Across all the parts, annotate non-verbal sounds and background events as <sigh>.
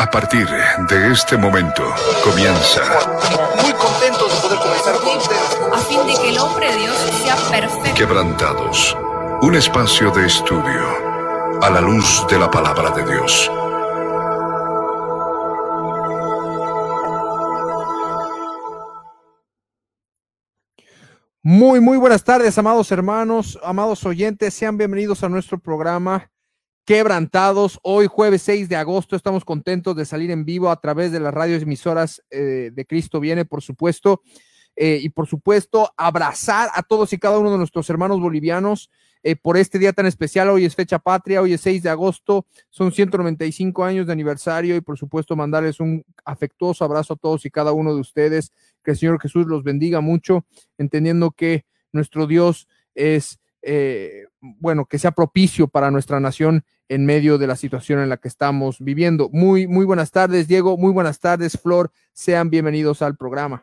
A partir de este momento comienza. Muy contentos de poder comenzar con ustedes. a fin de que el hombre de Dios sea perfecto. Quebrantados. Un espacio de estudio a la luz de la palabra de Dios. Muy, muy buenas tardes, amados hermanos, amados oyentes. Sean bienvenidos a nuestro programa Quebrantados. Hoy, jueves 6 de agosto, estamos contentos de salir en vivo a través de las radios emisoras eh, de Cristo Viene, por supuesto. eh, y por supuesto, abrazar a todos y cada uno de nuestros hermanos bolivianos eh, por este día tan especial. Hoy es fecha patria, hoy es 6 de agosto, son 195 años de aniversario y por supuesto mandarles un afectuoso abrazo a todos y cada uno de ustedes. Que el Señor Jesús los bendiga mucho, entendiendo que nuestro Dios es, eh, bueno, que sea propicio para nuestra nación en medio de la situación en la que estamos viviendo. Muy, muy buenas tardes, Diego, muy buenas tardes, Flor, sean bienvenidos al programa.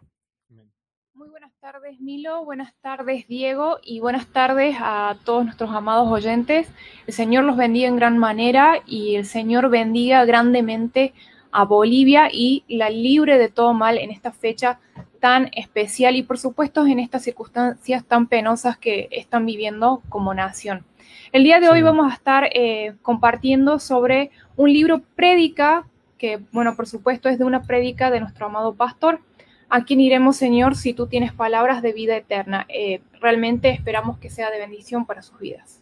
Muy buenas tardes, Milo. Buenas tardes, Diego. Y buenas tardes a todos nuestros amados oyentes. El Señor los bendiga en gran manera y el Señor bendiga grandemente a Bolivia y la libre de todo mal en esta fecha tan especial y por supuesto en estas circunstancias tan penosas que están viviendo como nación. El día de hoy vamos a estar eh, compartiendo sobre un libro prédica que, bueno, por supuesto es de una prédica de nuestro amado pastor, ¿A quién iremos, Señor, si tú tienes palabras de vida eterna? Eh, realmente esperamos que sea de bendición para sus vidas.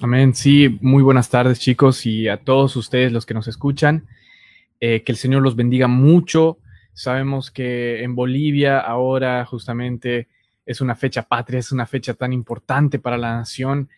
Amén. Sí, muy buenas tardes chicos y a todos ustedes los que nos escuchan. Eh, que el Señor los bendiga mucho. Sabemos que en Bolivia ahora justamente es una fecha patria, es una fecha tan importante para la nación.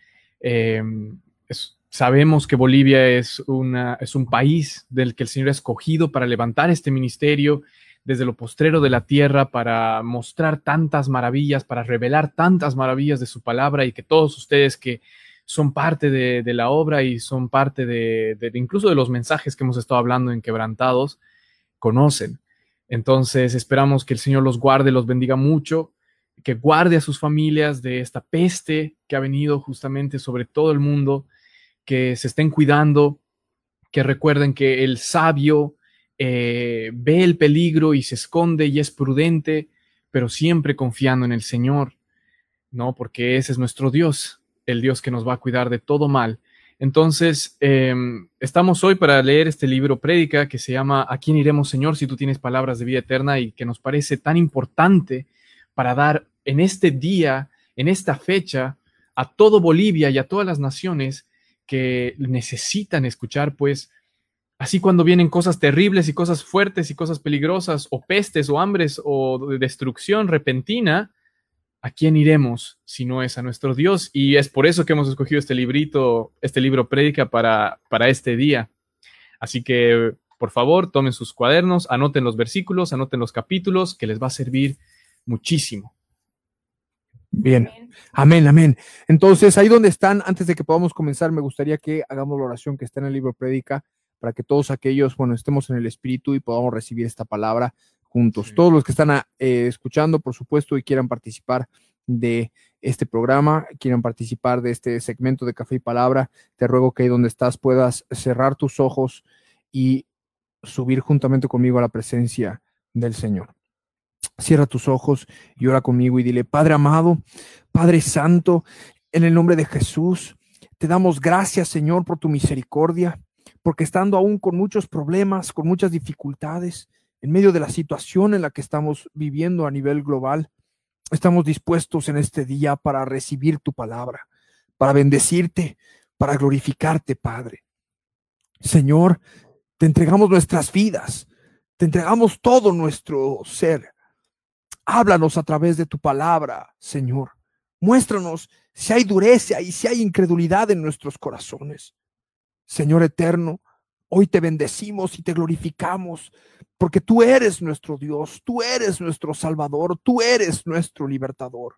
Es- sabemos que Bolivia es, una, es un país del que el Señor ha escogido para levantar este ministerio desde lo postrero de la tierra para mostrar tantas maravillas, para revelar tantas maravillas de su palabra y que todos ustedes que son parte de, de la obra y son parte de, de- incluso de los mensajes que hemos estado hablando en Quebrantados, conocen. Entonces esperamos que el Señor los guarde, los bendiga mucho, que guarde a sus familias de esta peste que ha venido justamente sobre todo el mundo, que se estén cuidando, que recuerden que el sabio eh, ve el peligro y se esconde y es prudente, pero siempre confiando en el Señor, ¿no? Porque ese es nuestro Dios, el Dios que nos va a cuidar de todo mal. Entonces, eh, estamos hoy para leer este libro prédica que se llama ¿A quién iremos, Señor, si tú tienes palabras de vida eterna? y que nos parece tan importante para dar en este día, en esta fecha, a todo Bolivia y a todas las naciones que necesitan escuchar, pues, así cuando vienen cosas terribles y cosas fuertes y cosas peligrosas, o pestes o hambres o de destrucción repentina, ¿a quién iremos si no es a nuestro Dios? Y es por eso que hemos escogido este librito, este libro prédica para, para este día. Así que, por favor, tomen sus cuadernos, anoten los versículos, anoten los capítulos, que les va a servir muchísimo. Bien. Amén. Amén. Entonces, ahí donde están, antes de que podamos comenzar, me gustaría que hagamos la oración que está en el libro Prédica, para que todos aquellos, bueno, estemos en el Espíritu y podamos recibir esta palabra juntos. Sí. Todos los que están eh, escuchando, por supuesto, y quieran participar de este programa, quieran participar de este segmento de Café y Palabra, te ruego que ahí donde estás puedas cerrar tus ojos y subir juntamente conmigo a la presencia del Señor. Cierra tus ojos y ora conmigo y dile, Padre amado, Padre Santo, en el nombre de Jesús, te damos gracias, Señor, por tu misericordia, porque estando aún con muchos problemas, con muchas dificultades, en medio de la situación en la que estamos viviendo a nivel global, estamos dispuestos en este día para recibir tu palabra, para bendecirte, para glorificarte, Padre. Señor, te entregamos nuestras vidas, te entregamos todo nuestro ser. Háblanos a través de tu palabra, Señor. Muéstranos si hay dureza y si hay incredulidad en nuestros corazones. Señor eterno, hoy te bendecimos y te glorificamos porque tú eres nuestro Dios, tú eres nuestro Salvador, tú eres nuestro libertador.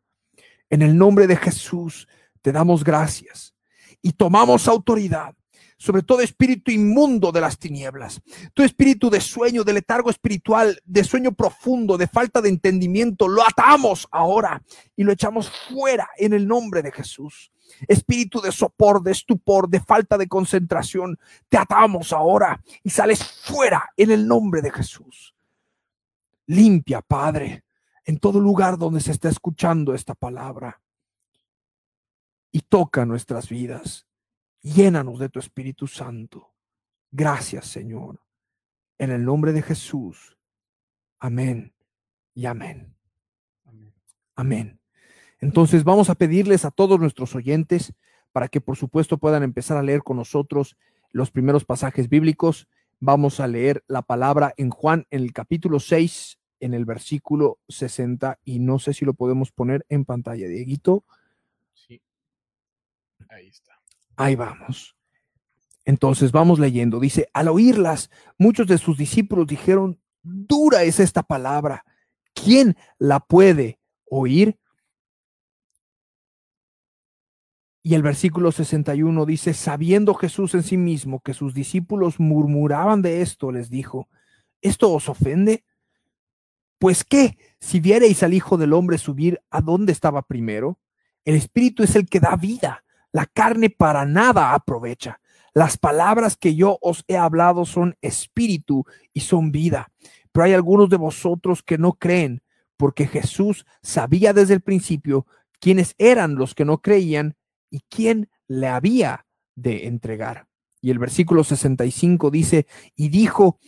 En el nombre de Jesús te damos gracias y tomamos autoridad sobre todo espíritu inmundo de las tinieblas, tu espíritu de sueño, de letargo espiritual, de sueño profundo, de falta de entendimiento, lo atamos ahora y lo echamos fuera en el nombre de Jesús. Espíritu de sopor, de estupor, de falta de concentración, te atamos ahora y sales fuera en el nombre de Jesús. Limpia, Padre, en todo lugar donde se está escuchando esta palabra y toca nuestras vidas. Llénanos de tu Espíritu Santo. Gracias, Señor. En el nombre de Jesús. Amén y amén. Amén. Entonces vamos a pedirles a todos nuestros oyentes para que por supuesto puedan empezar a leer con nosotros los primeros pasajes bíblicos. Vamos a leer la palabra en Juan en el capítulo 6, en el versículo 60, y no sé si lo podemos poner en pantalla, Dieguito. Sí. Ahí está. Ahí vamos. Entonces vamos leyendo. Dice, al oírlas, muchos de sus discípulos dijeron, dura es esta palabra. ¿Quién la puede oír? Y el versículo 61 dice, sabiendo Jesús en sí mismo que sus discípulos murmuraban de esto, les dijo, ¿esto os ofende? Pues qué, si viereis al Hijo del Hombre subir a donde estaba primero, el Espíritu es el que da vida, la carne para nada aprovecha. Las palabras que yo os he hablado son espíritu y son vida. Pero hay algunos de vosotros que no creen, porque Jesús sabía desde el principio quiénes eran los que no creían y quién le había de entregar. Y el versículo 65 dice, y dijo,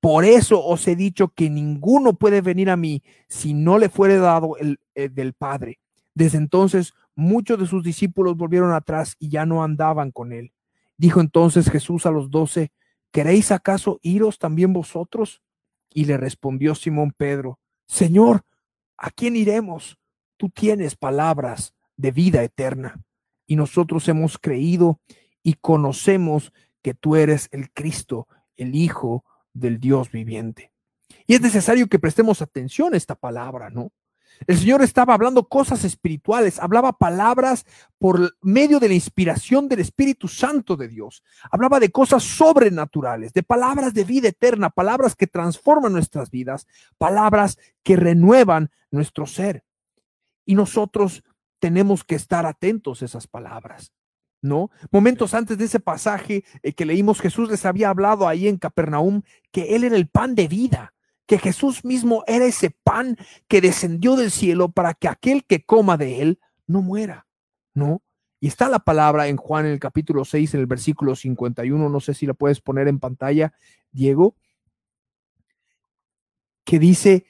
por eso os he dicho que ninguno puede venir a mí si no le fuere dado el, eh, del Padre. Desde entonces muchos de sus discípulos volvieron atrás y ya no andaban con él. Dijo entonces Jesús a los doce, ¿queréis acaso iros también vosotros? Y le respondió Simón Pedro, Señor, ¿a quién iremos? Tú tienes palabras de vida eterna y nosotros hemos creído y conocemos que tú eres el Cristo, el Hijo del Dios viviente. Y es necesario que prestemos atención a esta palabra, ¿no? El Señor estaba hablando cosas espirituales, hablaba palabras por medio de la inspiración del Espíritu Santo de Dios. Hablaba de cosas sobrenaturales, de palabras de vida eterna, palabras que transforman nuestras vidas, palabras que renuevan nuestro ser. Y nosotros tenemos que estar atentos a esas palabras, ¿no? Momentos antes de ese pasaje eh, que leímos, Jesús les había hablado ahí en Capernaum que Él era el pan de vida, que Jesús mismo era ese pan que descendió del cielo para que aquel que coma de Él no muera, ¿no? Y está la palabra en Juan en el capítulo 6, en el versículo 51, no sé si la puedes poner en pantalla, Diego, que dice,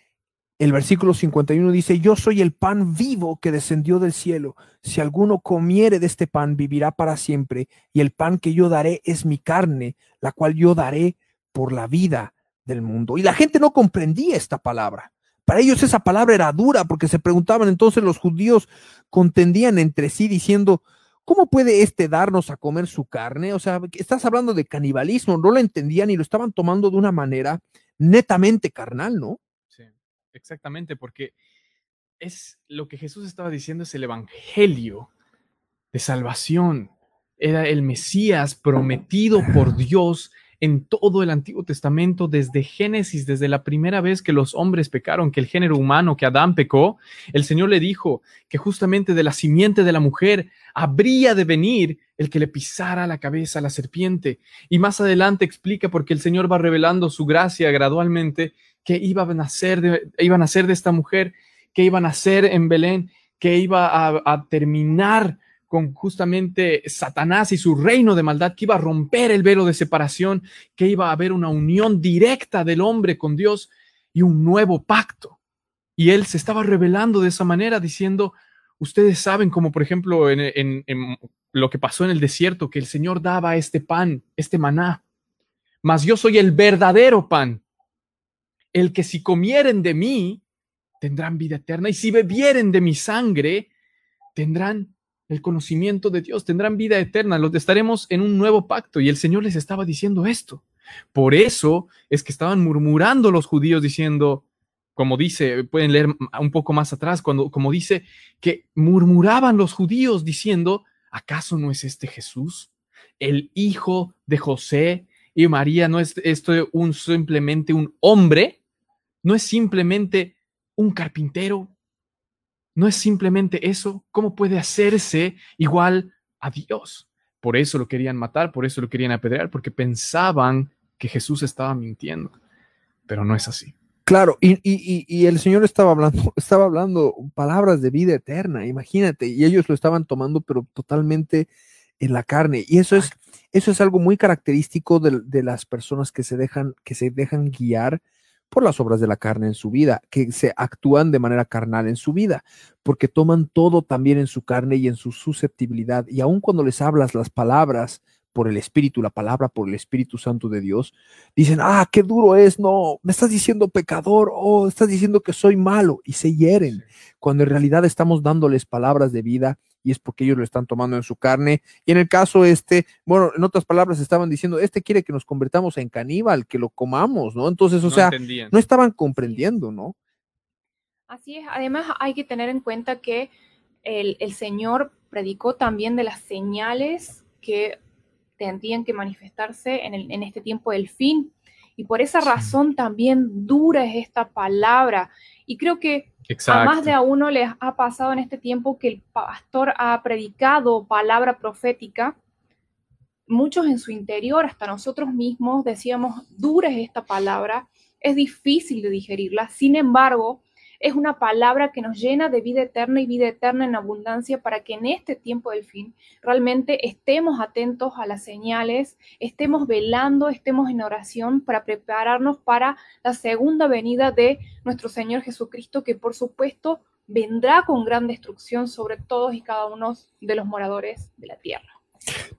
el versículo 51 dice, yo soy el pan vivo que descendió del cielo. Si alguno comiere de este pan, vivirá para siempre. Y el pan que yo daré es mi carne, la cual yo daré por la vida del mundo. Y la gente no comprendía esta palabra. Para ellos esa palabra era dura porque se preguntaban entonces los judíos contendían entre sí diciendo, ¿cómo puede este darnos a comer su carne? O sea, estás hablando de canibalismo, no lo entendían y lo estaban tomando de una manera netamente carnal, ¿no? Exactamente, porque es lo que Jesús estaba diciendo, es el Evangelio de salvación. Era el Mesías prometido por <laughs> Dios en todo el Antiguo Testamento, desde Génesis, desde la primera vez que los hombres pecaron, que el género humano, que Adán pecó, el Señor le dijo que justamente de la simiente de la mujer habría de venir el que le pisara la cabeza a la serpiente. Y más adelante explica porque el Señor va revelando su gracia gradualmente que iba a nacer de, iba a de esta mujer, que iba a nacer en Belén, que iba a, terminar con justamente Satanás y su reino de maldad, que iba a romper el velo de separación, que iba a haber una unión directa del hombre con Dios y un nuevo pacto. Y él se estaba revelando de esa manera, diciendo, ustedes saben, como por ejemplo en, en lo que pasó en el desierto, que el Señor daba este pan, este maná, mas yo soy el verdadero pan el que si comieren de mí, tendrán vida eterna, y si bebieren de mi sangre, tendrán el conocimiento de Dios, tendrán vida eterna, los estaremos en un nuevo pacto. Y el Señor les estaba diciendo esto. Por eso es que estaban murmurando los judíos diciendo, como dice, pueden leer un poco más atrás, cuando, como dice, que murmuraban los judíos diciendo, ¿acaso no es este Jesús, el hijo de José y María? ¿No es esto un, simplemente un hombre? No es simplemente un carpintero, no es simplemente eso. ¿Cómo puede hacerse igual a Dios. Por eso lo querían matar, por eso lo querían apedrear, porque pensaban que Jesús estaba mintiendo. Pero no es así. Claro, y, y, y, el Señor estaba hablando, <laughs> estaba hablando palabras de vida eterna, imagínate, y ellos lo estaban tomando, pero totalmente en la carne. Y eso es, eso es algo muy característico de, de, las personas que se dejan, que se dejan guiar por las obras de la carne en su vida, que se actúan de manera carnal en su vida, porque toman todo también en su carne y en su susceptibilidad. Y aun cuando les hablas las palabras por el Espíritu, la palabra por el Espíritu Santo de Dios, dicen, ah, qué duro es, no, me estás diciendo pecador, oh, estás diciendo que soy malo, y se hieren, cuando en realidad estamos dándoles palabras de vida y es porque ellos lo están tomando en su carne. Y en el caso este, bueno, en otras palabras estaban diciendo, este quiere que nos convertamos en caníbal, que lo comamos, ¿no? Entonces, o sea, no estaban comprendiendo, ¿no? Así es, además hay que tener en cuenta que el, el Señor predicó también de las señales que tendrían que manifestarse en, el, en este tiempo del fin. Y por esa razón también dura es esta palabra. Y creo que a más de a uno les ha pasado en este tiempo que el pastor ha predicado palabra profética. Muchos en su interior, hasta nosotros mismos, decíamos, dura es esta palabra, es difícil de digerirla. Sin embargo, es una palabra que nos llena de vida eterna y vida eterna en abundancia para que en este tiempo del fin realmente estemos atentos a las señales, estemos velando, estemos en oración para prepararnos para la segunda venida de nuestro Señor Jesucristo, que por supuesto vendrá con gran destrucción sobre todos y cada uno de los moradores de la tierra.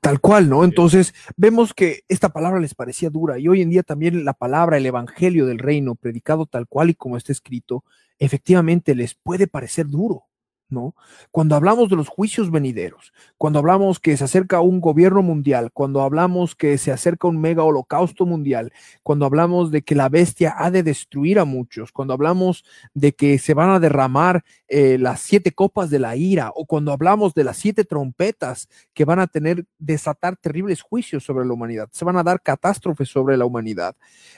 Tal cual, ¿no? Entonces vemos que esta palabra les parecía dura y hoy en día también la palabra, el evangelio del reino, predicado tal cual y como está escrito, efectivamente les puede parecer duro. ¿No? Cuando hablamos de los juicios venideros, cuando hablamos que se acerca un gobierno mundial, cuando hablamos que se acerca un mega holocausto mundial, cuando hablamos de que la bestia ha de destruir a muchos, cuando hablamos de que se van a derramar eh, las siete copas de la ira, o cuando hablamos de las siete trompetas que van a tener, desatar terribles juicios sobre la humanidad, se van a dar catástrofes sobre la humanidad,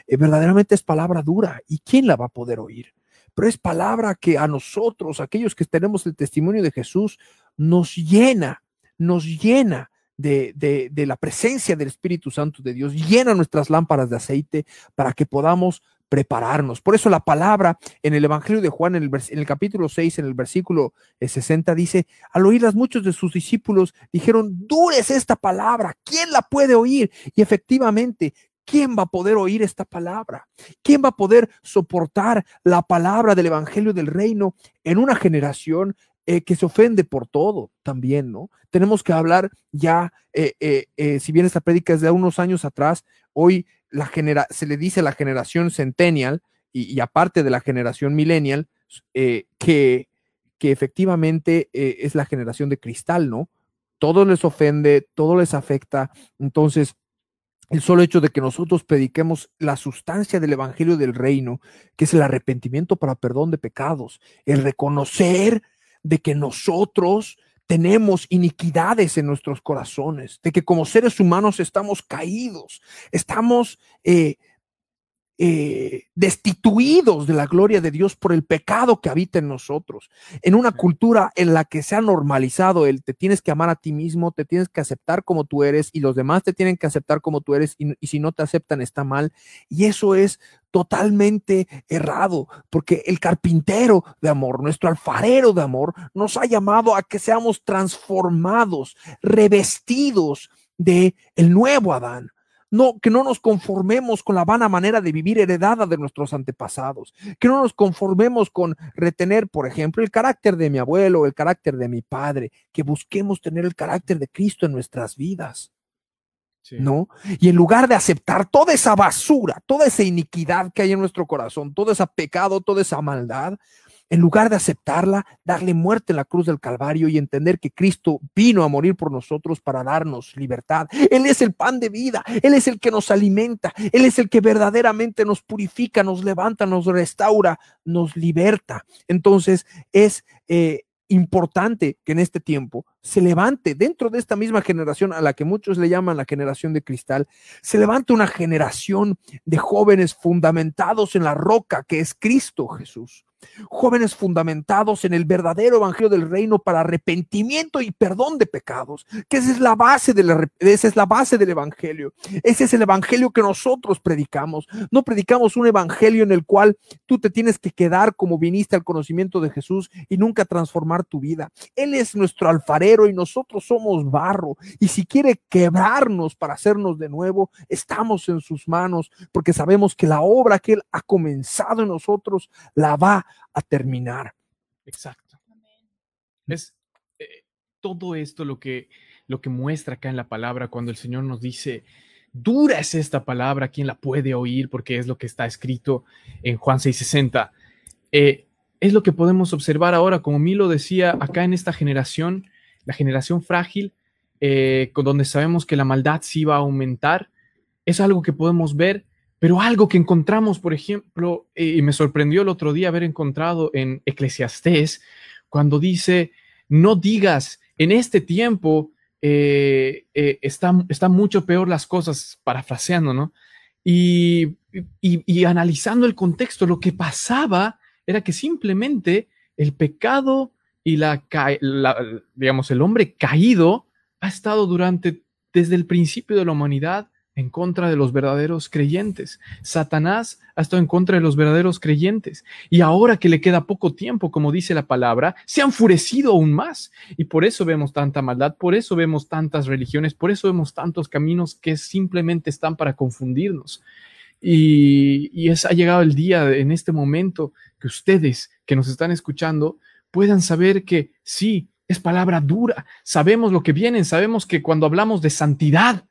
eh, verdaderamente es palabra dura. ¿Y quién la va a poder oír? Pero es palabra que a nosotros, aquellos que tenemos el testimonio de Jesús, nos llena, nos llena de, de, la presencia del Espíritu Santo de Dios, llena nuestras lámparas de aceite para que podamos prepararnos. Por eso la palabra en el Evangelio de Juan, en el, el capítulo 6, en el versículo 60, eh, dice, al oírlas muchos de sus discípulos dijeron, dures esta palabra, ¿quién la puede oír? Y efectivamente, ¿Quién va a poder oír esta palabra? ¿Quién va a poder soportar la palabra del Evangelio del Reino en una generación eh, que se ofende por todo también, ¿no? Tenemos que hablar ya, eh, eh, si bien esta prédica es de unos años atrás, hoy se le dice a la generación centennial y, aparte de la generación millennial, que, que efectivamente es la generación de cristal, ¿no? Todo les ofende, todo les afecta. Entonces, el solo hecho de que nosotros prediquemos la sustancia del Evangelio del Reino, que es el arrepentimiento para perdón de pecados, el reconocer de que nosotros tenemos iniquidades en nuestros corazones, de que como seres humanos estamos caídos, estamos eh, eh, destituidos de la gloria de Dios por el pecado que habita en nosotros. En una cultura en la que se ha normalizado el te tienes que amar a ti mismo, te tienes que aceptar como tú eres y los demás te tienen que aceptar como tú eres y, y si no te aceptan está mal. Y eso es totalmente errado, porque el carpintero de amor, nuestro alfarero de amor, nos ha llamado a que seamos transformados, revestidos de el nuevo Adán no, que no nos conformemos con la vana manera de vivir heredada de nuestros antepasados, que no nos conformemos con retener, por ejemplo, el carácter de mi abuelo, el carácter de mi padre, que busquemos tener el carácter de Cristo en nuestras vidas. ¿No? Y en lugar de aceptar toda esa basura, toda esa iniquidad que hay en nuestro corazón, todo ese pecado, toda esa maldad, en lugar de aceptarla, darle muerte en la cruz del Calvario y entender que Cristo vino a morir por nosotros para darnos libertad. Él es el pan de vida, Él es el que nos alimenta, Él es el que verdaderamente nos purifica, nos levanta, nos restaura, nos liberta. Entonces es... Eh, importante que en este tiempo se levante dentro de esta misma generación a la que muchos le llaman la generación de cristal, se levante una generación de jóvenes fundamentados en la roca que es Cristo Jesús jóvenes fundamentados en el verdadero evangelio del reino para arrepentimiento y perdón de pecados, que esa es la base del, esa es la base del evangelio. Ese es el evangelio que nosotros predicamos. No predicamos un evangelio en el cual tú te tienes que quedar como viniste al conocimiento de Jesús y nunca transformar tu vida. Él es nuestro alfarero y nosotros somos barro. Y si quiere quebrarnos para hacernos de nuevo, estamos en sus manos porque sabemos que la obra que Él ha comenzado en nosotros la va a terminar. Exacto. Es eh, todo esto lo que, lo que muestra acá en la palabra cuando el Señor nos dice, dura es esta palabra, ¿quién la puede oír? Porque es lo que está escrito en Juan 6:60. Eh, es lo que podemos observar ahora, como Milo decía, acá en esta generación, la generación frágil, eh, con donde sabemos que la maldad sí va a aumentar, es algo que podemos ver pero algo que encontramos, por ejemplo, y me sorprendió el otro día haber encontrado en Eclesiastés, cuando dice, no digas, en este tiempo eh, eh, están está, mucho peor las cosas, parafraseando, ¿no? Y, y, analizando el contexto, lo que pasaba era que simplemente el pecado y la, digamos, el hombre caído ha estado durante, desde el principio de la humanidad, en contra de los verdaderos creyentes. Satanás ha estado en contra de los verdaderos creyentes. Y ahora que le queda poco tiempo, como dice la palabra, se ha enfurecido aún más. Y por eso vemos tanta maldad, por eso vemos tantas religiones, por eso vemos tantos caminos que simplemente están para confundirnos. Y, es, ha llegado el día en este momento que ustedes que nos están escuchando puedan saber que sí, es palabra dura. Sabemos lo que viene, sabemos que cuando hablamos de santidad,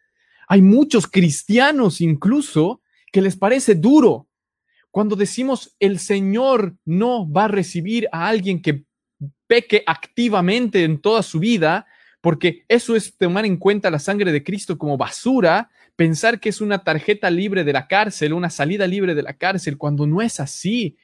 hay muchos cristianos incluso que les parece duro. Cuando decimos el Señor no va a recibir a alguien que peque activamente en toda su vida, porque eso es tomar en cuenta la sangre de Cristo como basura, pensar que es una tarjeta libre de la cárcel, una salida libre de la cárcel, cuando no es así.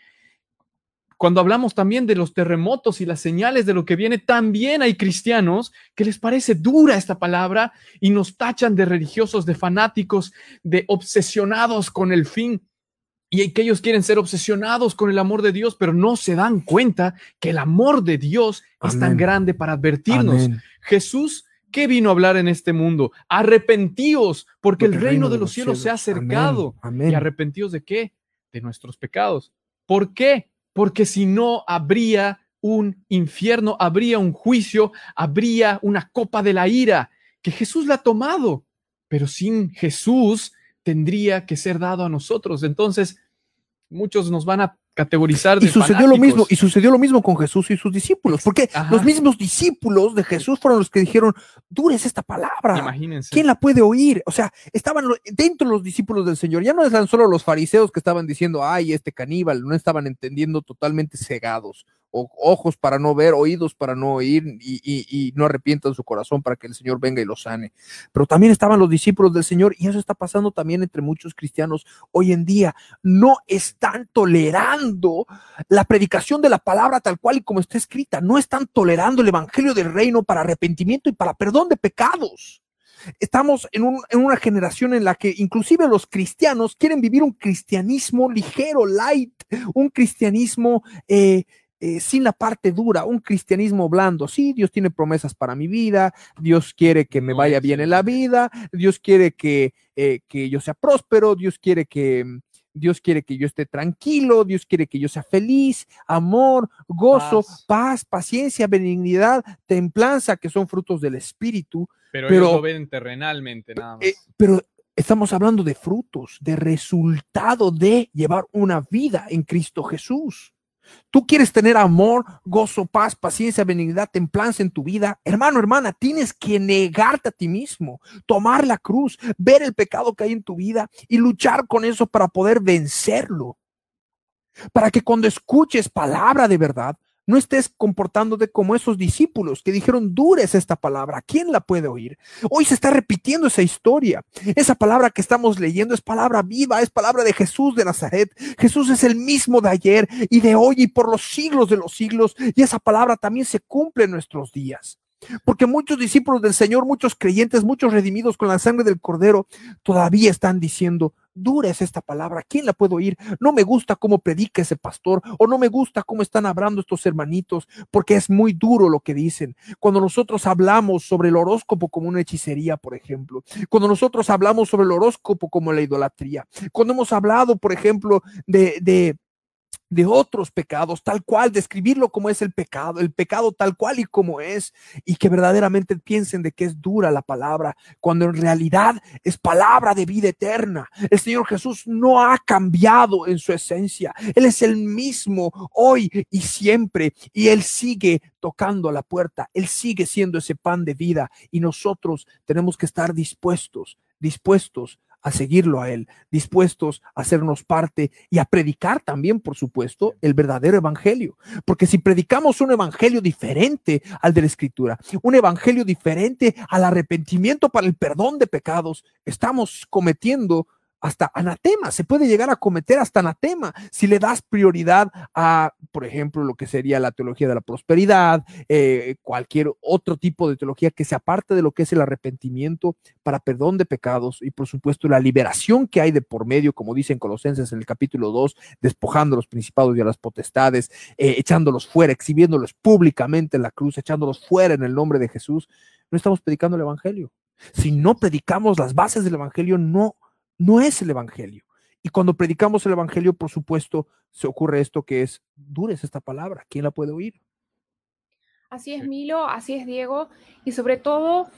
Cuando hablamos también de los terremotos y las señales de lo que viene, también hay cristianos que les parece dura esta palabra y nos tachan de religiosos, de fanáticos, de obsesionados con el fin. Y que ellos quieren ser obsesionados con el amor de Dios, pero no se dan cuenta que el amor de Dios es tan grande para advertirnos. Jesús ¿Qué vino a hablar en este mundo? Arrepentíos, porque, el reino, de los cielos, se ha acercado. ¿Y arrepentíos de qué? De nuestros pecados. ¿Por qué? Porque si no habría un infierno, habría un juicio, habría una copa de la ira, que Jesús la ha tomado, pero sin Jesús tendría que ser dado a nosotros. Entonces, muchos nos van a categorizar y sucedió lo mismo y sucedió lo mismo con Jesús y sus discípulos porque los mismos discípulos de Jesús fueron los que dijeron dures esta palabra imagínense. Quién la puede oír o sea estaban dentro los discípulos del Señor ya no eran solo los fariseos que estaban diciendo ay este caníbal no estaban entendiendo totalmente cegados ojos para no ver, oídos para no oír y, no arrepientan su corazón para que el Señor venga y lo sane. Pero también estaban los discípulos del Señor y eso está pasando también entre muchos cristianos hoy en día. No están tolerando la predicación de la palabra tal cual y como está escrita. No están tolerando el Evangelio del Reino para arrepentimiento y para perdón de pecados. Estamos en, una generación en la que inclusive los cristianos quieren vivir un cristianismo ligero, light, un cristianismo eh, eh, sin la parte dura, un cristianismo blando. Sí, Dios tiene promesas para mi vida, Dios quiere que me vaya bien en la vida, Dios quiere que, eh, que yo sea próspero, Dios quiere que... Dios quiere que yo esté tranquilo, Dios quiere que yo sea feliz, amor, gozo, paz, paciencia, benignidad, templanza, que son frutos del Espíritu. Pero, ellos lo ven terrenalmente, nada más. Eh, pero estamos hablando de frutos, de resultado de llevar una vida en Cristo Jesús. Tú quieres tener amor, gozo, paz, paciencia, benignidad, templanza en tu vida. Hermano, hermana, tienes que negarte a ti mismo, tomar la cruz, ver el pecado que hay en tu vida y luchar con eso para poder vencerlo. Para que cuando escuches palabra de verdad, no estés comportándote como esos discípulos que dijeron, dures esta palabra, ¿quién la puede oír? Hoy se está repitiendo esa historia. Esa palabra que estamos leyendo es palabra viva, es palabra de Jesús de Nazaret. Jesús es el mismo de ayer y de hoy y por los siglos de los siglos. Y esa palabra también se cumple en nuestros días. Porque muchos discípulos del Señor, muchos creyentes, muchos redimidos con la sangre del Cordero, todavía están diciendo, dura es esta palabra, ¿quién la puede oír? No me gusta cómo predica ese pastor o no me gusta cómo están hablando estos hermanitos, porque es muy duro lo que dicen. Cuando nosotros hablamos sobre el horóscopo como una hechicería, por ejemplo, cuando nosotros hablamos sobre el horóscopo como la idolatría, cuando hemos hablado, por ejemplo, de, de de otros pecados, tal cual, describirlo como es el pecado, el pecado tal cual y como es, y que verdaderamente piensen de que es dura la palabra, cuando en realidad es palabra de vida eterna. El Señor Jesús no ha cambiado en su esencia, Él es el mismo hoy y siempre, y Él sigue tocando la puerta, Él sigue siendo ese pan de vida, y nosotros tenemos que estar dispuestos, dispuestos a seguirlo a Él, dispuestos a hacernos parte y a predicar también, por supuesto, el verdadero evangelio. Porque si predicamos un evangelio diferente al de la Escritura, un evangelio diferente al arrepentimiento para el perdón de pecados, estamos cometiendo hasta anatema, se puede llegar a cometer hasta anatema si le das prioridad a, por ejemplo, lo que sería la teología de la prosperidad, eh, cualquier otro tipo de teología que se aparte de lo que es el arrepentimiento para perdón de pecados y, por supuesto, la liberación que hay de por medio, como dicen Colosenses en el capítulo 2, despojando a los principados y a las potestades, eh, echándolos fuera, exhibiéndolos públicamente en la cruz, echándolos fuera en el nombre de Jesús. No estamos predicando el Evangelio. Si no predicamos las bases del Evangelio, no no es el Evangelio. Y cuando predicamos el Evangelio, por supuesto, se ocurre esto que es, dures esta palabra, ¿quién la puede oír? Así es, Milo, así es, Diego. Y sobre todo,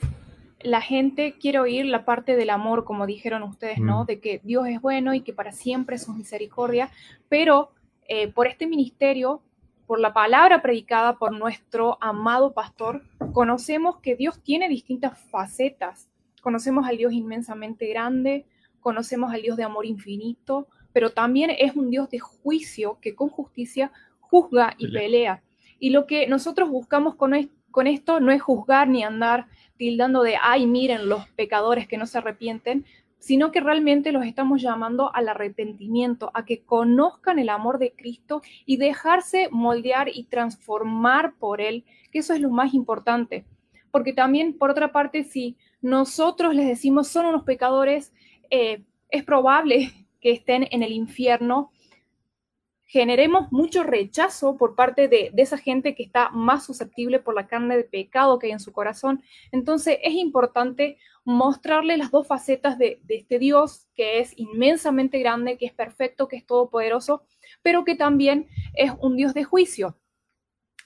la gente quiere oír la parte del amor, como dijeron ustedes, ¿no? Mm. De que Dios es bueno y que para siempre es su misericordia. Pero eh, por este ministerio, por la palabra predicada por nuestro amado pastor, conocemos que Dios tiene distintas facetas. Conocemos al Dios inmensamente grande, conocemos al Dios de amor infinito, pero también es un Dios de juicio que con justicia juzga y pelea. Y lo que nosotros buscamos con, con esto no es juzgar ni andar tildando de, ay, miren los pecadores que no se arrepienten, sino que realmente los estamos llamando al arrepentimiento, a que conozcan el amor de Cristo y dejarse moldear y transformar por Él, que eso es lo más importante. Porque también, por otra parte, si nosotros les decimos son unos pecadores, eh, es probable que estén en el infierno, generemos mucho rechazo por parte de, esa gente que está más susceptible por la carne de pecado que hay en su corazón. Entonces es importante mostrarle las dos facetas de, de este Dios que es inmensamente grande, que es perfecto, que es todopoderoso, pero que también es un Dios de juicio.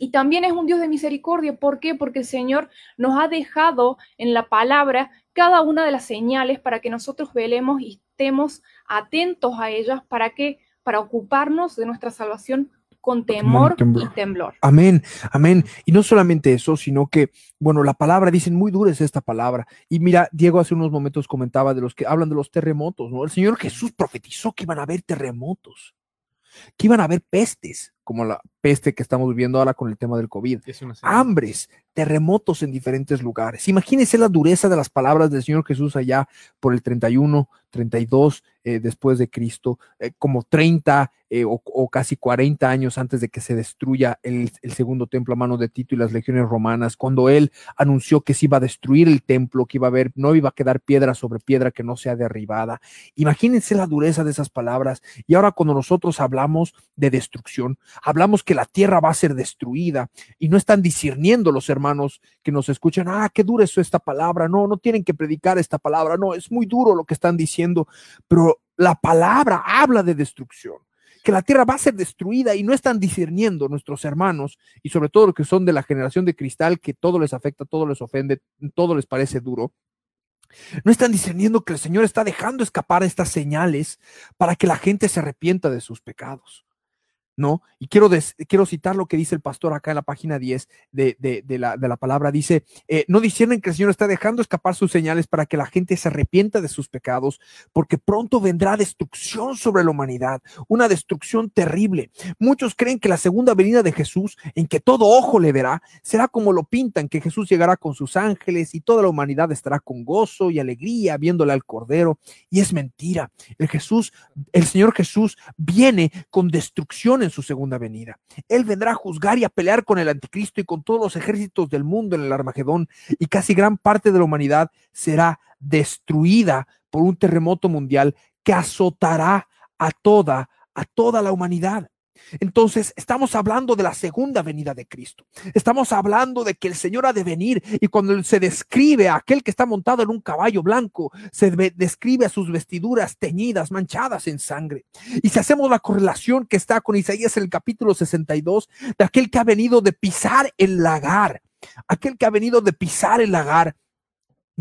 Y también es un Dios de misericordia. ¿Por qué? Porque el Señor nos ha dejado en la palabra cada una de las señales para que nosotros velemos y estemos atentos a ellas para que para ocuparnos de nuestra salvación con temor, y, temblor. Amén, amén. Y no solamente eso, sino que, bueno, la palabra, dicen, muy dura es esta palabra. Y mira, Diego hace unos momentos comentaba de los que hablan de los terremotos, ¿no? El Señor Jesús profetizó que iban a haber terremotos, que iban a haber pestes, como la peste que estamos viviendo ahora con el tema del COVID. Hambres, terremotos en diferentes lugares. Imagínense la dureza de las palabras del Señor Jesús allá por el 31, 32 eh, después de Cristo, eh, como 30 eh, o, casi 40 años antes de que se destruya el, segundo templo a mano de Tito y las legiones romanas, cuando él anunció que se iba a destruir el templo, que iba a haber, no iba a quedar piedra sobre piedra que no sea derribada. Imagínense la dureza de esas palabras. Y ahora cuando nosotros hablamos de destrucción, hablamos que la tierra va a ser destruida y no están discerniendo los hermanos que nos escuchan, ah, qué dura es esta palabra, no, no tienen que predicar esta palabra, no, es muy duro lo que están diciendo, pero la palabra habla de destrucción que la tierra va a ser destruida y no están discerniendo nuestros hermanos y sobre todo los que son de la generación de cristal, que todo les afecta, todo les ofende, todo les parece duro. No están discerniendo que el Señor está dejando escapar estas señales para que la gente se arrepienta de sus pecados. ¿No? Y quiero, quiero citar lo que dice el pastor acá en la página 10 de, la, palabra. Dice, eh, no disciernen que el Señor está dejando escapar sus señales para que la gente se arrepienta de sus pecados, porque pronto vendrá destrucción sobre la humanidad, una destrucción terrible. Muchos creen que la segunda venida de Jesús, en que todo ojo le verá, será como lo pintan, que Jesús llegará con sus ángeles y toda la humanidad estará con gozo y alegría viéndole al Cordero. Y es mentira. El Jesús, el Señor Jesús viene con destrucción en su segunda venida. Él vendrá a juzgar y a pelear con el anticristo y con todos los ejércitos del mundo en el Armagedón y casi gran parte de la humanidad será destruida por un terremoto mundial que azotará a toda, a toda la humanidad. Entonces, estamos hablando de la segunda venida de Cristo. Estamos hablando de que el Señor ha de venir y cuando se describe a aquel que está montado en un caballo blanco, se describe a sus vestiduras teñidas, manchadas en sangre. Y si hacemos la correlación que está con Isaías en el capítulo 62, de aquel que ha venido de pisar el lagar, aquel que ha venido de pisar el lagar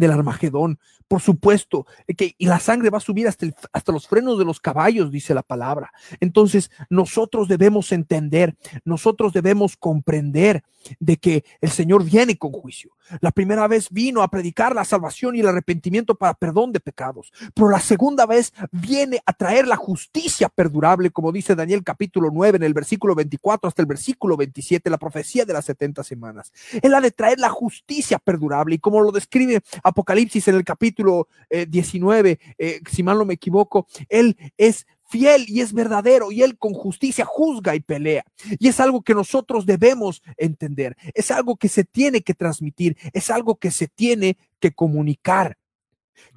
del Armagedón, por supuesto, eh, que y la sangre va a subir hasta, hasta los frenos de los caballos, dice la palabra. Entonces, nosotros debemos entender, nosotros debemos comprender de que el Señor viene con juicio. La primera vez vino a predicar la salvación y el arrepentimiento para perdón de pecados, pero la segunda vez viene a traer la justicia perdurable, como dice Daniel capítulo 9 en el versículo 24 hasta el versículo 27, la profecía de las 70 semanas. Él ha de traer la justicia perdurable y como lo describe Apocalipsis en el capítulo 19, eh, eh, si mal no me equivoco, Él es fiel y es verdadero y Él con justicia juzga y pelea. Y es algo que nosotros debemos entender, es algo que se tiene que transmitir, es algo que se tiene que comunicar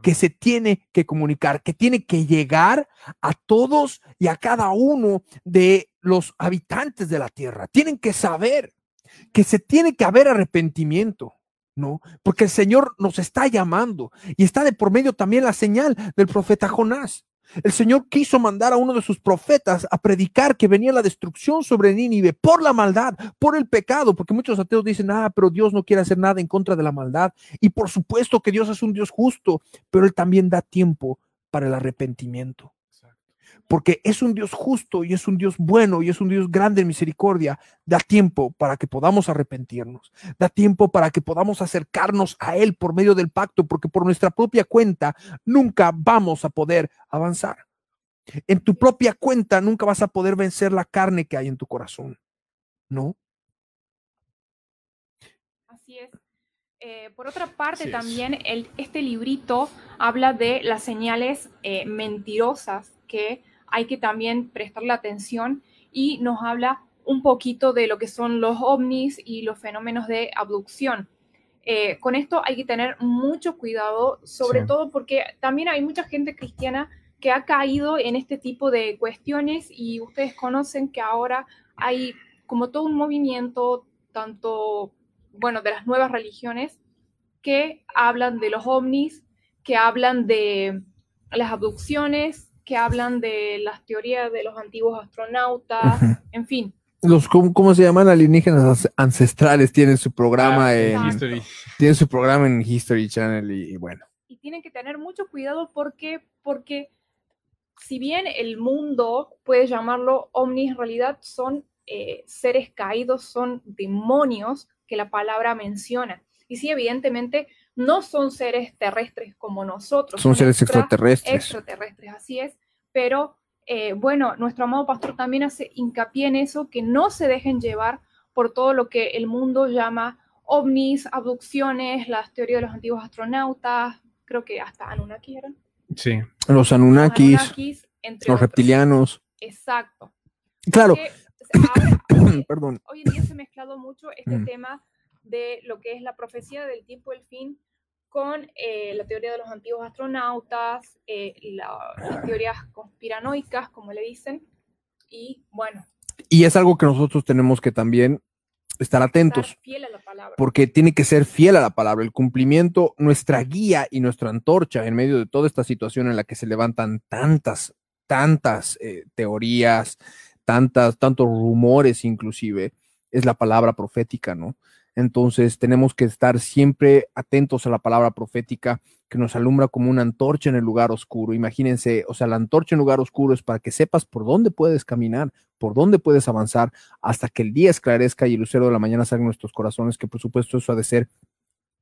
que se tiene que comunicar, que tiene que llegar a todos y a cada uno de los habitantes de la tierra. Tienen que saber que se tiene que haber arrepentimiento. ¿No? Porque el Señor nos está llamando y está de por medio también la señal del profeta Jonás. El Señor quiso mandar a uno de sus profetas a predicar que venía la destrucción sobre Nínive por la maldad, por el pecado, porque muchos ateos dicen, ah, pero Dios no quiere hacer nada en contra de la maldad. Y por supuesto que Dios es un Dios justo, pero Él también da tiempo para el arrepentimiento porque es un Dios justo y es un Dios bueno y es un Dios grande en misericordia. Da tiempo para que podamos arrepentirnos, da tiempo para que podamos acercarnos a Él por medio del pacto, porque por nuestra propia cuenta nunca vamos a poder avanzar. En tu propia cuenta nunca vas a poder vencer la carne que hay en tu corazón, ¿no? Así es. Eh, por otra parte, también el, este librito habla de las señales eh, mentirosas que hay que también prestarle atención y nos habla un poquito de lo que son los ovnis y los fenómenos de abducción. Eh, con esto hay que tener mucho cuidado, sobre todo porque también hay mucha gente cristiana que ha caído en este tipo de cuestiones y ustedes conocen que ahora hay como todo un movimiento, tanto, bueno, de las nuevas religiones, que hablan de los ovnis, que hablan de las abducciones, que hablan de las teorías de los antiguos astronautas, en fin. Los, ¿cómo, se llaman? Alienígenas ancestrales tienen su programa ah, en History. Tienen su programa en History Channel y, bueno. Y tienen que tener mucho cuidado porque, porque si bien el mundo puede llamarlo ovnis, en realidad son eh, seres caídos, son demonios que la palabra menciona. Y sí, evidentemente no son seres terrestres como nosotros. Son, seres extraterrestres. Extraterrestres, así es. Pero eh, bueno, nuestro amado pastor también hace hincapié en eso, que no se dejen llevar por todo lo que el mundo llama ovnis, abducciones, las teorías de los antiguos astronautas, creo que hasta Anunnaki eran. Sí. Los Anunnakis, los, reptilianos. Exacto. Claro. <coughs> Perdón. Hoy en día se ha mezclado mucho este mm. tema de lo que es la profecía del tiempo del fin con eh, la teoría de los antiguos astronautas, eh, las teorías conspiranoicas, como le dicen, y bueno. Y es algo que nosotros tenemos que también estar atentos. fiel a la palabra. Porque tiene que ser fiel a la palabra. El cumplimiento, nuestra guía y nuestra antorcha en medio de toda esta situación en la que se levantan tantas, tantas eh, teorías, tantas, tantos rumores inclusive, es la palabra profética, ¿no? Entonces tenemos que estar siempre atentos a la palabra profética que nos alumbra como una antorcha en el lugar oscuro. Imagínense, o sea, la antorcha en lugar oscuro es para que sepas por dónde puedes caminar, por dónde puedes avanzar hasta que el día esclarezca y el lucero de la mañana salga en nuestros corazones, que por supuesto eso ha de ser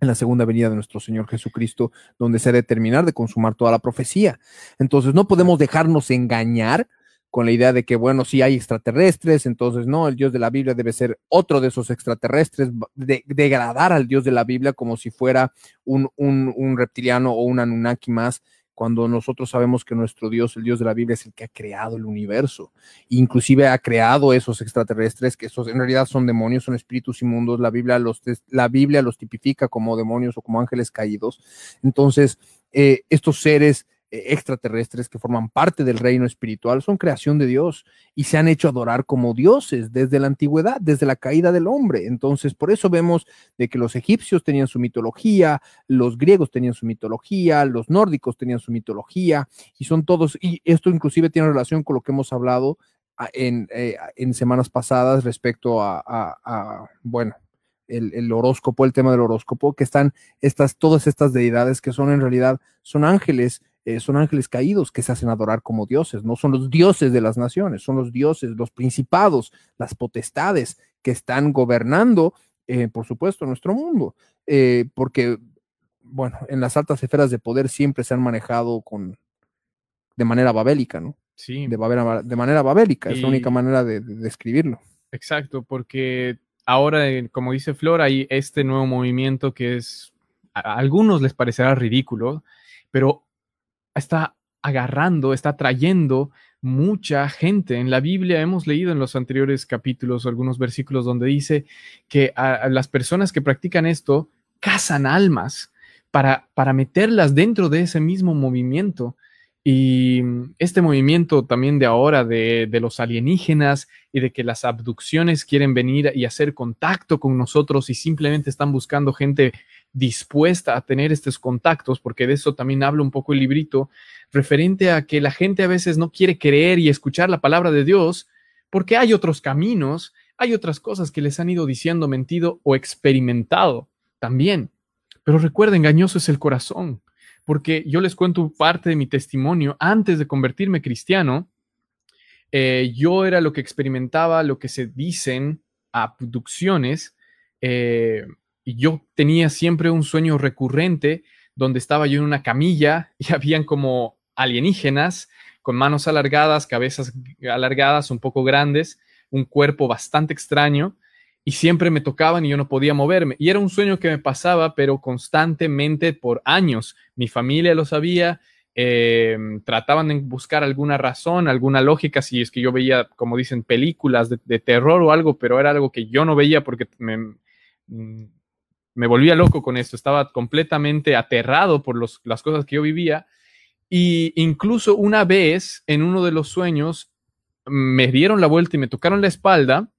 en la segunda venida de nuestro Señor Jesucristo, donde se ha de terminar de consumar toda la profecía. Entonces no podemos dejarnos engañar con la idea de que, bueno, si hay extraterrestres, entonces no, el Dios de la Biblia debe ser otro de esos extraterrestres, de, degradar al Dios de la Biblia como si fuera un, un, reptiliano o un Anunnaki más cuando nosotros sabemos que nuestro Dios, el Dios de la Biblia, es el que ha creado el universo, inclusive ha creado esos extraterrestres, que esos en realidad son demonios, son espíritus inmundos, la Biblia los, la Biblia los tipifica como demonios o como ángeles caídos. Entonces, eh, estos seres extraterrestres que forman parte del reino espiritual son creación de Dios y se han hecho adorar como dioses desde la antigüedad, desde la caída del hombre. Entonces, por eso vemos de que los egipcios tenían su mitología, los griegos tenían su mitología, los nórdicos tenían su mitología y son todos, y esto inclusive tiene relación con lo que hemos hablado ah, en, eh, en semanas pasadas respecto a, a, bueno, el, el, horóscopo, el tema del horóscopo, que están estas, todas estas deidades que son en realidad, son ángeles eh, son ángeles caídos que se hacen adorar como dioses, no son los dioses de las naciones, son los dioses, los principados, las potestades que están gobernando, eh, por supuesto, nuestro mundo, eh, porque, bueno, en las altas esferas de poder siempre se han manejado con, de manera babélica, ¿no? Sí. De, de manera babélica, es la única manera de, describirlo. Exacto, porque ahora, como dice Flor, hay este nuevo movimiento que es, a algunos les parecerá ridículo, pero está agarrando, está trayendo mucha gente. En la Biblia hemos leído en los anteriores capítulos algunos versículos donde dice que a, las personas que practican esto cazan almas para, para meterlas dentro de ese mismo movimiento. Y este movimiento también de ahora de, de, los alienígenas y de que las abducciones quieren venir y hacer contacto con nosotros y simplemente están buscando gente dispuesta a tener estos contactos, porque de eso también habla un poco el librito, referente a que la gente a veces no quiere creer y escuchar la palabra de Dios, porque hay otros caminos, hay otras cosas que les han ido diciendo mentido o experimentado también. Pero recuerda, engañoso es el corazón, porque yo les cuento parte de mi testimonio. Antes de convertirme cristiano, eh, yo era lo que experimentaba, lo que se dicen abducciones, eh, y yo tenía siempre un sueño recurrente donde estaba yo en una camilla <laughs> y habían como alienígenas con manos alargadas, cabezas alargadas, un poco grandes, un cuerpo bastante extraño y siempre me tocaban y yo no podía moverme. Y era un sueño que me pasaba, pero constantemente por años. Mi familia lo sabía, em, trataban de buscar alguna razón, alguna lógica, si es que yo veía, como dicen, películas de, de terror o algo, pero era algo que yo no veía porque me, mm, me volvía loco con esto, estaba completamente aterrado por las cosas que yo vivía. Y incluso una vez en uno de los sueños me dieron la vuelta y me tocaron la espalda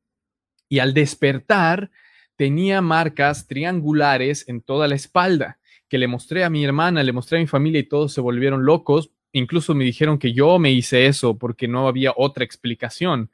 y al despertar tenía marcas triangulares en toda la espalda que le mostré a mi hermana, le mostré a mi familia y todos se volvieron locos. Incluso me dijeron que yo me hice eso porque no había otra explicación.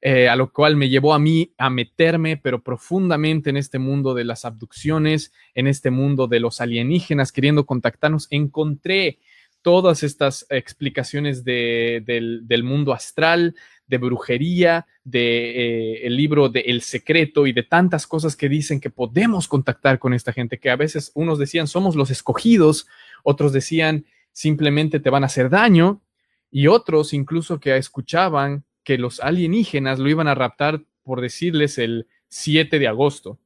Eh, a lo cual me llevó a mí a meterme, pero profundamente en este mundo de las abducciones, en este mundo de los alienígenas queriendo contactarnos. Encontré todas estas explicaciones del, mundo astral, de brujería, de eh, el libro de El Secreto y de tantas cosas que dicen que podemos contactar con esta gente, que a veces unos decían somos los escogidos, otros decían simplemente te van a hacer daño, y otros incluso que escuchaban que los alienígenas lo iban a raptar, por decirles, el 7 de agosto.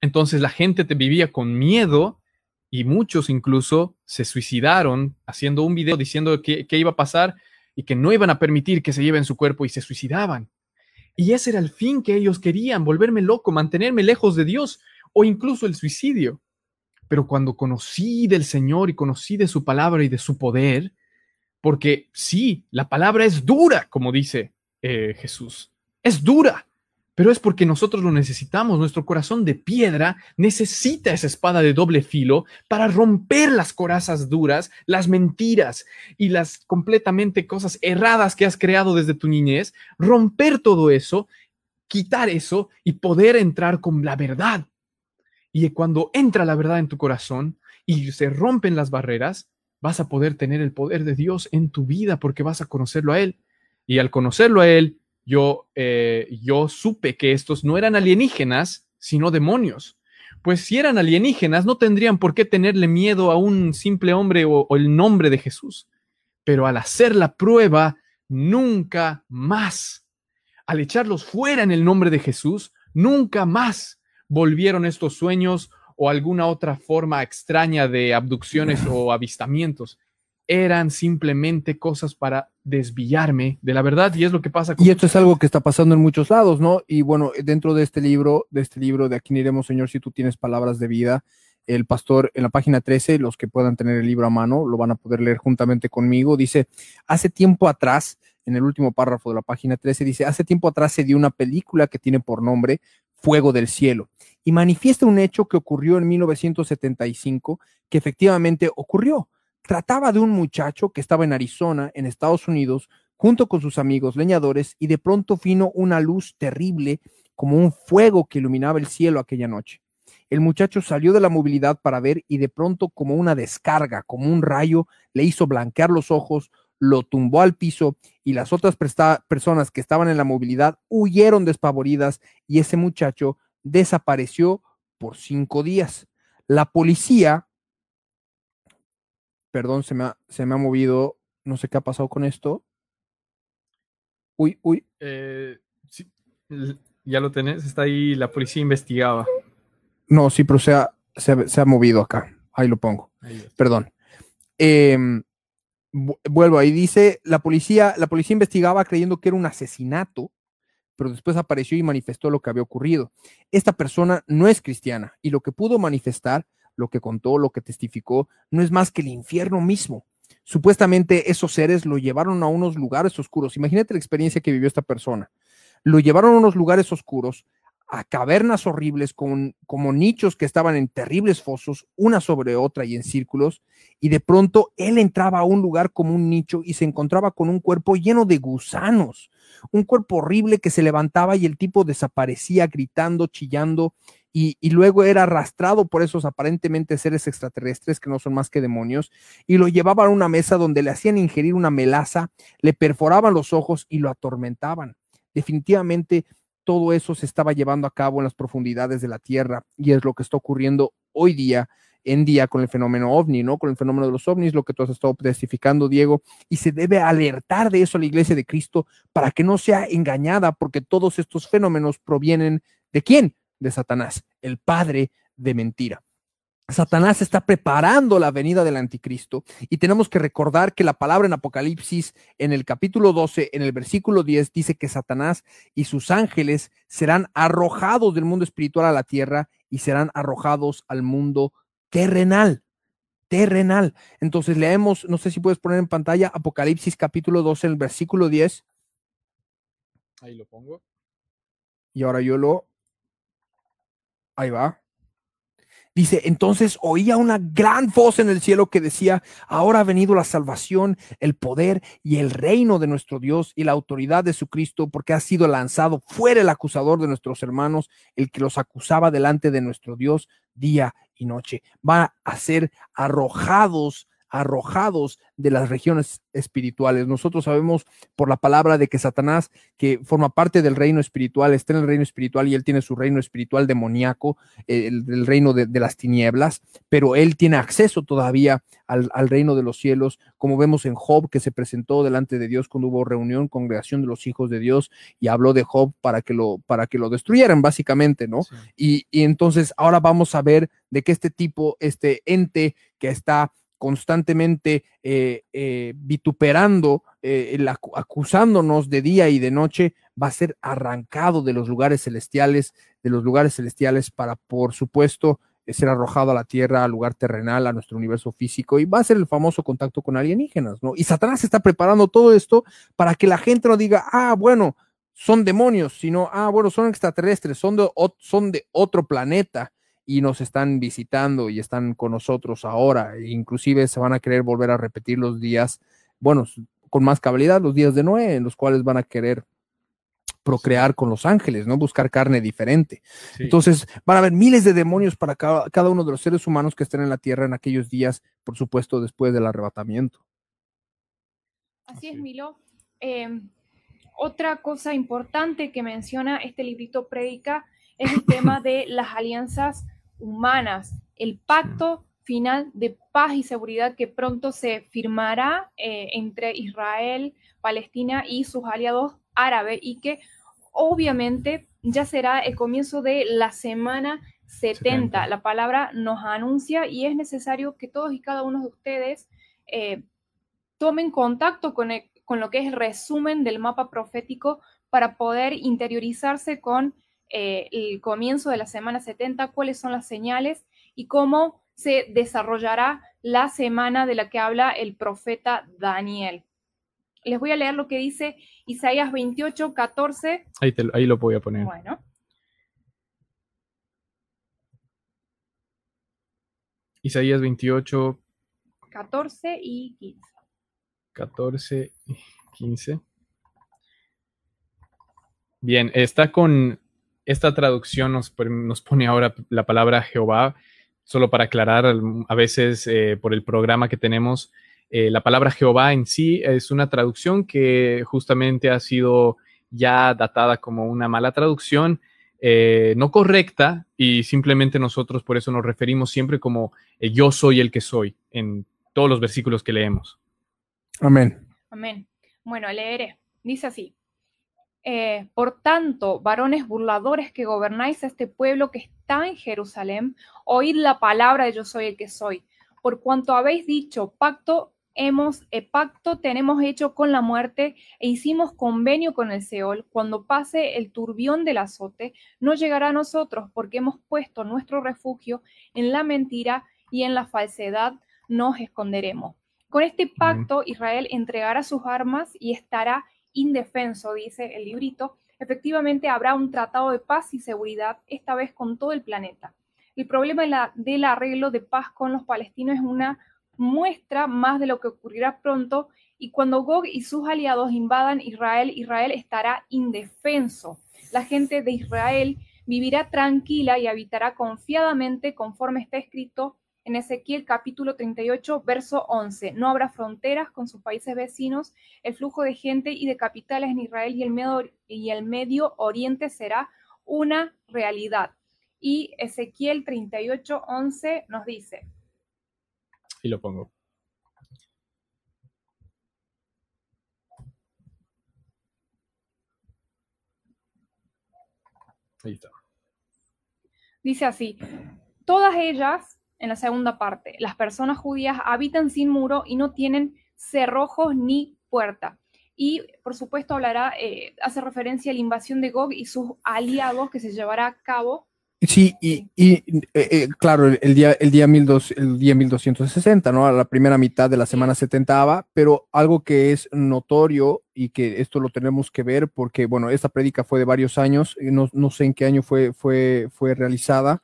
Entonces la gente te vivía con miedo y muchos incluso se suicidaron haciendo un video diciendo qué iba a pasar y que no iban a permitir que se lleven su cuerpo y se suicidaban. Y ese era el fin que ellos querían, volverme loco, mantenerme lejos de Dios o incluso el suicidio. Pero cuando conocí del Señor y conocí de su palabra y de su poder, porque sí, la palabra es dura, como dice eh, Jesús. Es dura, pero es porque nosotros lo necesitamos. Nuestro corazón de piedra necesita esa espada de doble filo para romper las corazas duras, las mentiras y las completamente cosas erradas que has creado desde tu niñez, romper todo eso, quitar eso y poder entrar con la verdad. Y cuando entra la verdad en tu corazón y se rompen las barreras, vas a poder tener el poder de Dios en tu vida porque vas a conocerlo a Él. Y al conocerlo a él, yo, eh, yo supe que estos no eran alienígenas, sino demonios. Pues si eran alienígenas, no tendrían por qué tenerle miedo a un simple hombre o, o el nombre de Jesús. Pero al hacer la prueba, nunca más. Al echarlos fuera en el nombre de Jesús, nunca más volvieron estos sueños o alguna otra forma extraña de abducciones o avistamientos eran simplemente cosas para desviarme de la verdad y es lo que pasa. y esto es algo que está pasando en muchos lados, ¿no? Y bueno, dentro de este libro, de este libro de Aquí iremos, Señor, si tú tienes palabras de vida, el pastor en la página 13, los que puedan tener el libro a mano, lo van a poder leer juntamente conmigo. Dice, hace tiempo atrás, en el último párrafo de la página 13, dice, hace tiempo atrás se dio una película que tiene por nombre Fuego del Cielo y manifiesta un hecho que ocurrió en 1975, que efectivamente ocurrió. Trataba de un muchacho que estaba en Arizona, en Estados Unidos, junto con sus amigos leñadores, y de pronto vino una luz terrible como un fuego que iluminaba el cielo aquella noche. El muchacho salió de la movilidad para ver y de pronto como una descarga, como un rayo, le hizo blanquear los ojos, lo tumbó al piso y las otras personas que estaban en la movilidad huyeron despavoridas y ese muchacho desapareció por cinco días. La policía, perdón, se me ha, se me ha movido, no sé qué ha pasado con esto. Uy, uy. Eh, ya lo tenés, está ahí, la policía investigaba. No, sí, pero se ha, se ha, movido acá. Ahí lo pongo. Perdón. Em, vuelvo ahí. Dice, la policía, la policía investigaba creyendo que era un asesinato, pero después apareció y manifestó lo que había ocurrido. Esta persona no es cristiana y lo que pudo manifestar, lo que contó, lo que testificó, no es más que el infierno mismo. Supuestamente esos seres lo llevaron a unos lugares oscuros. Imagínate la experiencia que vivió esta persona. Lo llevaron a unos lugares oscuros, a cavernas horribles con, como nichos que estaban en terribles fosos, una sobre otra y en círculos, y de pronto él entraba a un lugar como un nicho y se encontraba con un cuerpo lleno de gusanos, un cuerpo horrible que se levantaba y el tipo desaparecía gritando, chillando, y, y, luego era arrastrado por esos aparentemente seres extraterrestres que no son más que demonios, y lo llevaban a una mesa donde le hacían ingerir una melaza, le perforaban los ojos y lo atormentaban. Definitivamente todo eso se estaba llevando a cabo en las profundidades de la Tierra y es lo que está ocurriendo hoy día en día con el fenómeno ovni, ¿no? Con el fenómeno de los ovnis, lo que tú has estado testificando, Diego, y se debe alertar de eso a la iglesia de Cristo para que no sea engañada, porque todos estos fenómenos provienen de quién? De Satanás, el padre de mentira. Satanás está preparando la venida del anticristo y tenemos que recordar que la palabra en Apocalipsis, en el capítulo 12, en el versículo 10, dice que Satanás y sus ángeles serán arrojados del mundo espiritual a la tierra y serán arrojados al mundo terrenal. Terrenal. Entonces leemos, no sé si puedes poner en pantalla Apocalipsis capítulo 12, en el versículo 10. Ahí lo pongo. Y ahora yo lo... Ahí va. Dice, entonces oía una gran voz en el cielo que decía, ahora ha venido la salvación, el poder y el reino de nuestro Dios y la autoridad de su Cristo, porque ha sido lanzado fuera el acusador de nuestros hermanos, el que los acusaba delante de nuestro Dios día y noche. Va a ser arrojados arrojados de las regiones espirituales. Nosotros sabemos por la palabra de que Satanás, que forma parte del reino espiritual, está en el reino espiritual y él tiene su reino espiritual demoníaco, el, reino de, las tinieblas, pero él tiene acceso todavía al, reino de los cielos, como vemos en Job, que se presentó delante de Dios cuando hubo reunión, congregación de los hijos de Dios, y habló de Job para que lo, para que lo destruyeran, básicamente, ¿no? Y, y entonces ahora vamos a ver de que este tipo, este ente que está constantemente eh, eh, vituperando, eh, acusándonos de día y de noche, va a ser arrancado de los lugares celestiales, de los lugares celestiales para, por supuesto, ser arrojado a la tierra, al lugar terrenal, a nuestro universo físico, y va a ser el famoso contacto con alienígenas, ¿no? Y Satanás está preparando todo esto para que la gente no diga, ah, bueno, son demonios, sino, ah, bueno, son extraterrestres, son de, son de otro planeta y nos están visitando y están con nosotros ahora. E inclusive se van a querer volver a repetir los días, bueno, con más cabalidad, los días de Noé, en los cuales van a querer procrear con los ángeles, ¿no? Buscar carne diferente. Entonces, van a haber miles de demonios para cada, uno de los seres humanos que estén en la tierra en aquellos días, por supuesto, después del arrebatamiento. Así es, Milo. Em, otra cosa importante que menciona este librito Predica es el <coughs> tema de las alianzas humanas, el pacto final de paz y seguridad que pronto se firmará eh, entre Israel, Palestina y sus aliados árabes y que obviamente ya será el comienzo de la semana 70. La palabra nos anuncia y es necesario que todos y cada uno de ustedes eh, tomen contacto con, con lo que es el resumen del mapa profético para poder interiorizarse con eh, el comienzo de la semana 70, cuáles son las señales y cómo se desarrollará la semana de la que habla el profeta Daniel. Les voy a leer lo que dice Isaías 28, 14. Ahí, ahí lo voy a poner. Bueno. Isaías 28. 14 y 15. 14 y 15. Bien, está con esta traducción nos, pone ahora la palabra Jehová, solo para aclarar, a veces eh, por el programa que tenemos, eh, la palabra Jehová en sí es una traducción que justamente ha sido ya datada como una mala traducción, eh, no correcta, y simplemente nosotros por eso nos referimos siempre como yo soy el que soy en todos los versículos que leemos. Amén. Amén. Bueno, leeré. Dice así. Eh, por tanto, varones burladores que gobernáis a este pueblo que está en Jerusalén, oíd la palabra de yo soy el que soy. Por cuanto habéis dicho, pacto hemos, eh, pacto tenemos hecho con la muerte e hicimos convenio con el Seol, cuando pase el turbión del azote, no llegará a nosotros, porque hemos puesto nuestro refugio en la mentira y en la falsedad nos esconderemos. Con este pacto, Israel entregará sus armas y estará indefenso, dice el librito, efectivamente habrá un tratado de paz y seguridad, esta vez con todo el planeta. El problema del arreglo de paz con los palestinos es una muestra más de lo que ocurrirá pronto y cuando Gog y sus aliados invadan Israel, Israel estará indefenso. La gente de Israel vivirá tranquila y habitará confiadamente conforme está escrito en Ezequiel capítulo 38, verso 11. No habrá fronteras con sus países vecinos, el flujo de gente y de capitales en Israel y el Medio, y el medio Oriente será una realidad. Y Ezequiel 38, 11 nos dice. Y lo pongo. Ahí está. Dice así, todas ellas en la segunda parte. Las personas judías habitan sin muro y no tienen cerrojos ni puerta. Y por supuesto hablará, eh, hace referencia a la invasión de Gog y sus aliados que se llevará a cabo. Sí, y, y eh, eh, claro, el día, el, día el día 1260, ¿no? A la primera mitad de la semana 70, pero algo que es notorio y que esto lo tenemos que ver porque, bueno, esta prédica fue de varios años, no, no sé en qué año fue, fue, fue realizada,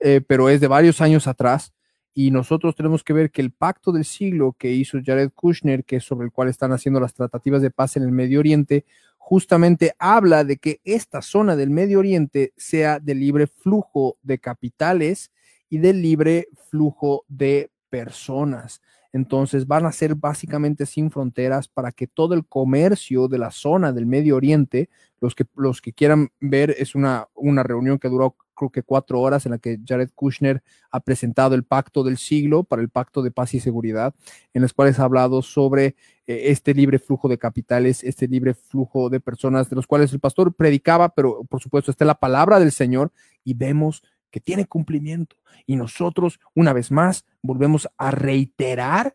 eh, pero es de varios años atrás. Y nosotros tenemos que ver que el pacto del siglo que hizo Jared Kushner, que es sobre el cual están haciendo las tratativas de paz en el Medio Oriente, justamente habla de que esta zona del Medio Oriente sea de libre flujo de capitales y de libre flujo de personas. Entonces van a ser básicamente sin fronteras para que todo el comercio de la zona del Medio Oriente, los que, los que quieran ver, es una, una reunión que duró creo que cuatro horas en la que Jared Kushner ha presentado el pacto del siglo para el pacto de paz y seguridad, en los cuales ha hablado sobre eh, este libre flujo de capitales, este libre flujo de personas, de los cuales el pastor predicaba, pero por supuesto está la palabra del Señor y vemos que tiene cumplimiento. Y nosotros, una vez más, volvemos a reiterar,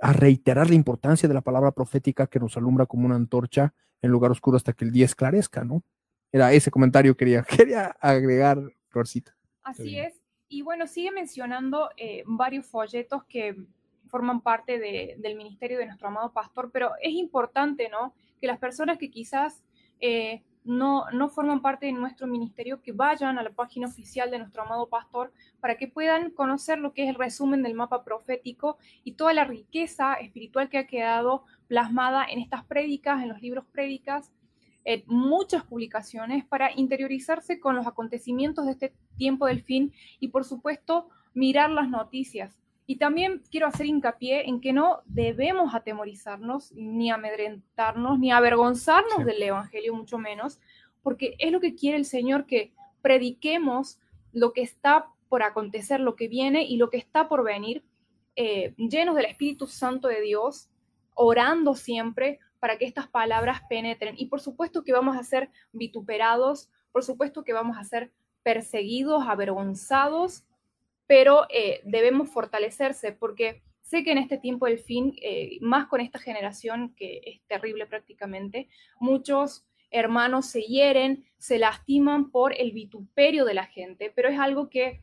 a reiterar la importancia de la palabra profética que nos alumbra como una antorcha en lugar oscuro hasta que el día esclarezca, ¿no? Era ese comentario que quería, <laughs> quería agregar, Florcita. Así es. Y bueno, sigue mencionando eh, varios folletos que forman parte del ministerio de nuestro amado pastor, pero es importante, ¿no? Que las personas que quizás eh, no, no forman parte de nuestro ministerio, que vayan a la página oficial de nuestro amado pastor para que puedan conocer lo que es el resumen del mapa profético y toda la riqueza espiritual que ha quedado plasmada en estas prédicas, en los libros prédicas, en muchas publicaciones para interiorizarse con los acontecimientos de este tiempo del fin y por supuesto mirar las noticias. Y también quiero hacer hincapié en que no debemos atemorizarnos, ni amedrentarnos, ni avergonzarnos del Evangelio, mucho menos, porque es lo que quiere el Señor, que prediquemos lo que está por acontecer, lo que viene y lo que está por venir, eh, llenos del Espíritu Santo de Dios, orando siempre para que estas palabras penetren. Y por supuesto que vamos a ser vituperados, por supuesto que vamos a ser perseguidos, avergonzados, pero eh, debemos fortalecerse porque Sé que en este tiempo del fin, eh, más con esta generación que es terrible prácticamente, muchos hermanos se hieren, se lastiman por el vituperio de la gente, pero es algo que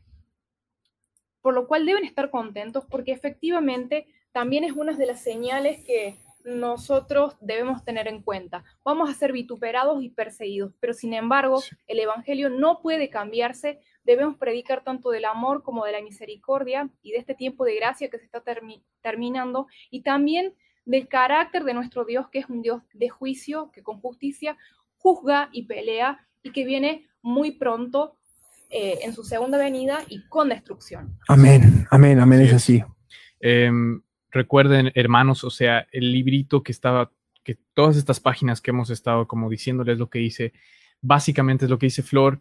por lo cual deben estar contentos porque efectivamente también es una de las señales que nosotros debemos tener en cuenta. Vamos a ser vituperados y perseguidos, pero sin embargo el Evangelio no puede cambiarse. Debemos predicar tanto del amor como de la misericordia y de este tiempo de gracia que se está terminando y también del carácter de nuestro Dios, que es un Dios de juicio, que con justicia juzga y pelea y que viene muy pronto eh, en su segunda venida y con destrucción. Amén, amén, amén, es así. Em, recuerden, hermanos, o sea, el librito que estaba, que todas estas páginas que hemos estado como diciéndoles lo que dice, básicamente es lo que dice Flor,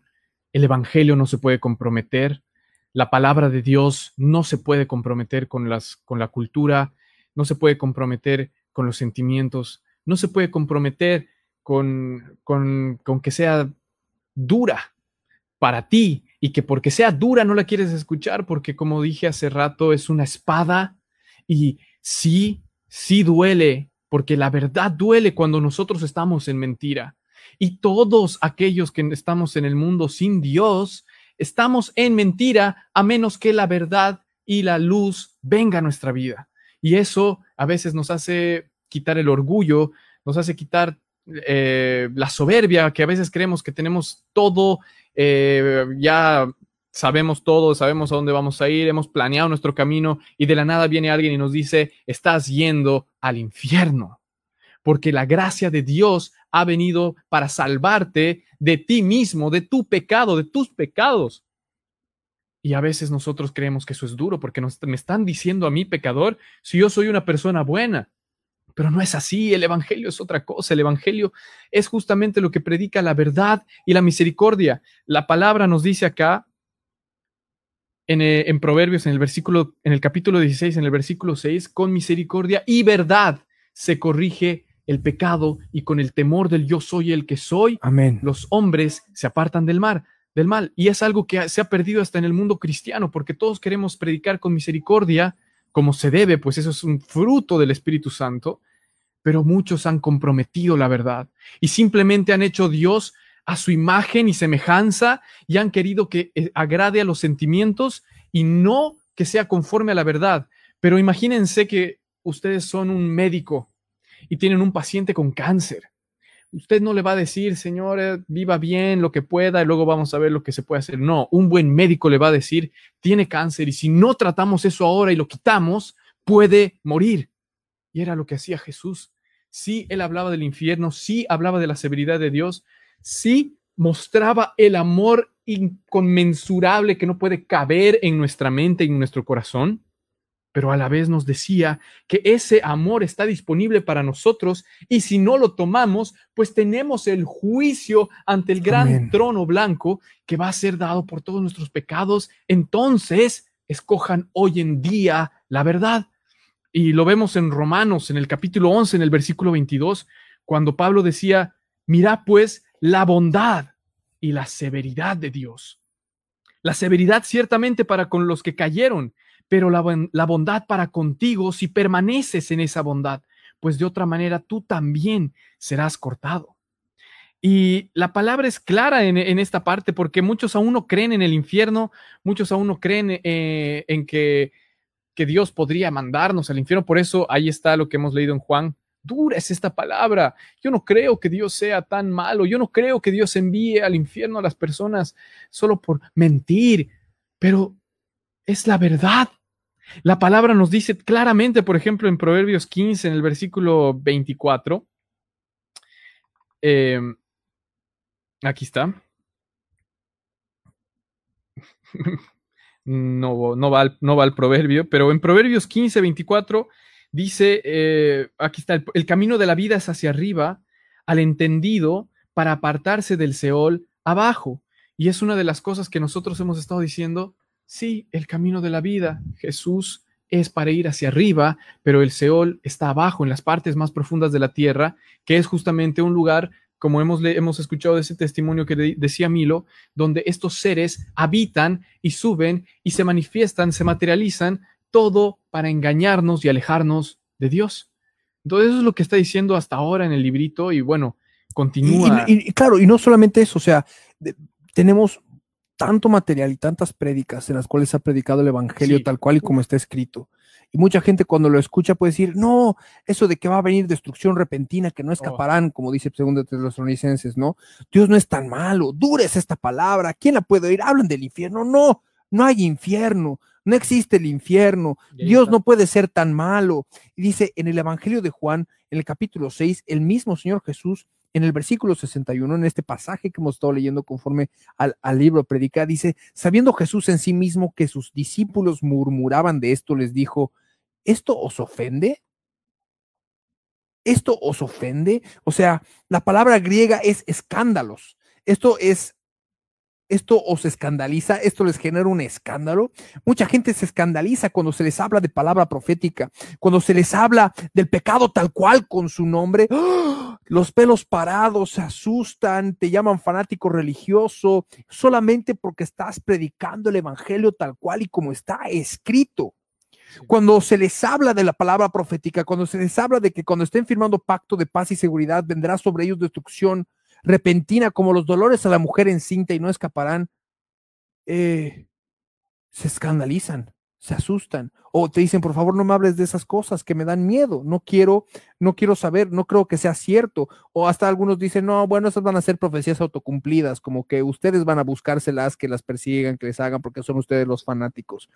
el Evangelio no se puede comprometer, la palabra de Dios no se puede comprometer con, las, con la cultura, no se puede comprometer con los sentimientos, no se puede comprometer con, con, con que sea dura para ti y que porque sea dura no la quieres escuchar porque como dije hace rato es una espada y sí, sí duele, porque la verdad duele cuando nosotros estamos en mentira. Y todos aquellos que estamos en el mundo sin Dios, estamos en mentira a menos que la verdad y la luz venga a nuestra vida. Y eso a veces nos hace quitar el orgullo, nos hace quitar eh, la soberbia, que a veces creemos que tenemos todo eh, ya sabemos todo, sabemos a dónde vamos a ir, hemos planeado nuestro camino y de la nada viene alguien y nos dice, estás yendo al infierno, porque la gracia de Dios ha venido para salvarte de ti mismo, de tu pecado, de tus pecados. Y a veces nosotros creemos que eso es duro porque nos, me están diciendo a mí, pecador, si yo soy una persona buena. Pero no es así, el Evangelio es otra cosa, el Evangelio es justamente lo que predica la verdad y la misericordia. La palabra nos dice acá, eh, en, Proverbios, en el versículo, en el capítulo 16, en el versículo 6, con misericordia y verdad se corrige el pecado y con el temor del yo soy el que soy, Amén. los hombres se apartan del mar, del mal. Y es algo que se ha perdido hasta en el mundo cristiano, porque todos queremos predicar con misericordia como se debe, pues eso es un fruto del Espíritu Santo, pero muchos han comprometido la verdad y simplemente han hecho Dios a su imagen y semejanza y han querido que eh, agrade a los sentimientos y no que sea conforme a la verdad. Pero imagínense que ustedes son un médico y tienen un paciente con cáncer. Usted no le va a decir, señor, viva bien lo que pueda y luego vamos a ver lo que se puede hacer. No, un buen médico le va a decir, tiene cáncer y si no tratamos eso ahora y lo quitamos, puede morir. Y era lo que hacía Jesús. Sí, él hablaba del infierno, sí hablaba de la severidad de Dios, sí mostraba el amor inconmensurable que no puede caber en nuestra mente y en nuestro corazón, pero a la vez nos decía que ese amor está disponible para nosotros y si no lo tomamos, pues tenemos el juicio ante el gran trono blanco que va a ser dado por todos nuestros pecados. Entonces, escojan hoy en día la verdad. Y lo vemos en Romanos, en el capítulo 11, en el versículo 22, cuando Pablo decía, mira pues la bondad y la severidad de Dios. La severidad ciertamente para con los que cayeron, pero la, bondad para contigo si permaneces en esa bondad, pues de otra manera tú también serás cortado. Y la palabra es clara en, esta parte porque muchos aún no creen en el infierno, muchos aún no creen eh, en que, que Dios podría mandarnos al infierno. Por eso ahí está lo que hemos leído en Juan dura es esta palabra. Yo no creo que Dios sea tan malo. Yo no creo que Dios envíe al infierno a las personas solo por mentir, pero es la verdad. La palabra nos dice claramente, por ejemplo, en Proverbios 15, en el versículo 24. Em, aquí está. <laughs> no, va no va al proverbio, pero en Proverbios 15, 24 Dice, eh, aquí está, el, camino de la vida es hacia arriba, al entendido, para apartarse del Seol abajo. Y es una de las cosas que nosotros hemos estado diciendo, sí, el camino de la vida, Jesús es para ir hacia arriba, pero el Seol está abajo, en las partes más profundas de la tierra, que es justamente un lugar, como hemos, hemos escuchado de ese testimonio que decía Milo, donde estos seres habitan y suben y se manifiestan, se materializan todo para engañarnos y alejarnos de Dios. Entonces eso es lo que está diciendo hasta ahora en el librito y bueno, continúa. Y, claro, y no solamente eso, o sea, tenemos tanto material y tantas prédicas en las cuales ha predicado el Evangelio tal cual y como está escrito. Y mucha gente cuando lo escucha puede decir, no, eso de que va a venir destrucción repentina, que no oh. escaparán, como dice segundo de los Tesalonicenses, ¿no? Dios no es tan malo, dura es esta palabra, ¿quién la puede oír? Hablan del infierno, no, no hay infierno, no existe el infierno, Dios no puede ser tan malo. Y dice en el Evangelio de Juan, en el capítulo 6, el mismo Señor Jesús, en el versículo 61, en este pasaje que hemos estado leyendo conforme al, al libro predica, dice, sabiendo Jesús en sí mismo que sus discípulos murmuraban de esto, les dijo, ¿esto os ofende? ¿Esto os ofende? O sea, la palabra griega es escándalos. Esto es esto os escandaliza, esto les genera un escándalo. Mucha gente se escandaliza cuando se les habla de palabra profética, cuando se les habla del pecado tal cual con su nombre. ¡Ah! Los pelos parados se asustan, te llaman fanático religioso solamente porque estás predicando el evangelio tal cual y como está escrito. Cuando se les habla de la palabra profética, cuando se les habla de que cuando estén firmando pacto de paz y seguridad vendrá sobre ellos destrucción, repentina como los dolores a la mujer encinta y no escaparán, eh, se escandalizan, se asustan o te dicen, por favor, no me hables de esas cosas que me dan miedo, no quiero, no quiero saber, no creo que sea cierto. O hasta algunos dicen, no, bueno, esas van a ser profecías autocumplidas, como que ustedes van a buscárselas, que las persigan, que les hagan, porque son ustedes los fanáticos.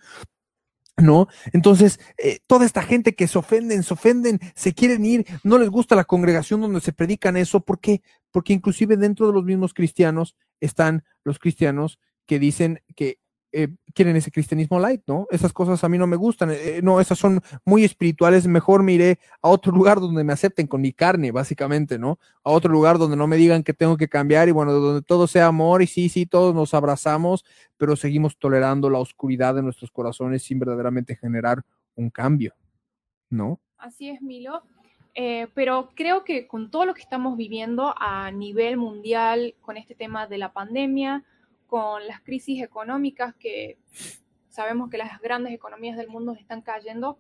¿no? Entonces, eh, toda esta gente que se ofenden, se ofenden, se quieren ir, no les gusta la congregación donde se predican eso, ¿por qué? Porque inclusive dentro de los mismos cristianos están los cristianos que dicen que eh, quieren ese cristianismo light, ¿no? Esas cosas a mí no me gustan, eh, no, esas son muy espirituales, mejor me iré a otro <laughs> lugar donde me acepten con mi carne, básicamente, ¿no? A otro lugar donde no me digan que tengo que cambiar y bueno, donde todo sea amor y sí, sí, todos nos abrazamos, pero seguimos tolerando la oscuridad de nuestros corazones sin verdaderamente generar un cambio, ¿no? Así es, Milo. Eh, pero creo que con todo lo que estamos viviendo a nivel mundial, con este tema de la pandemia, con las crisis económicas que sabemos que las grandes economías del mundo están cayendo,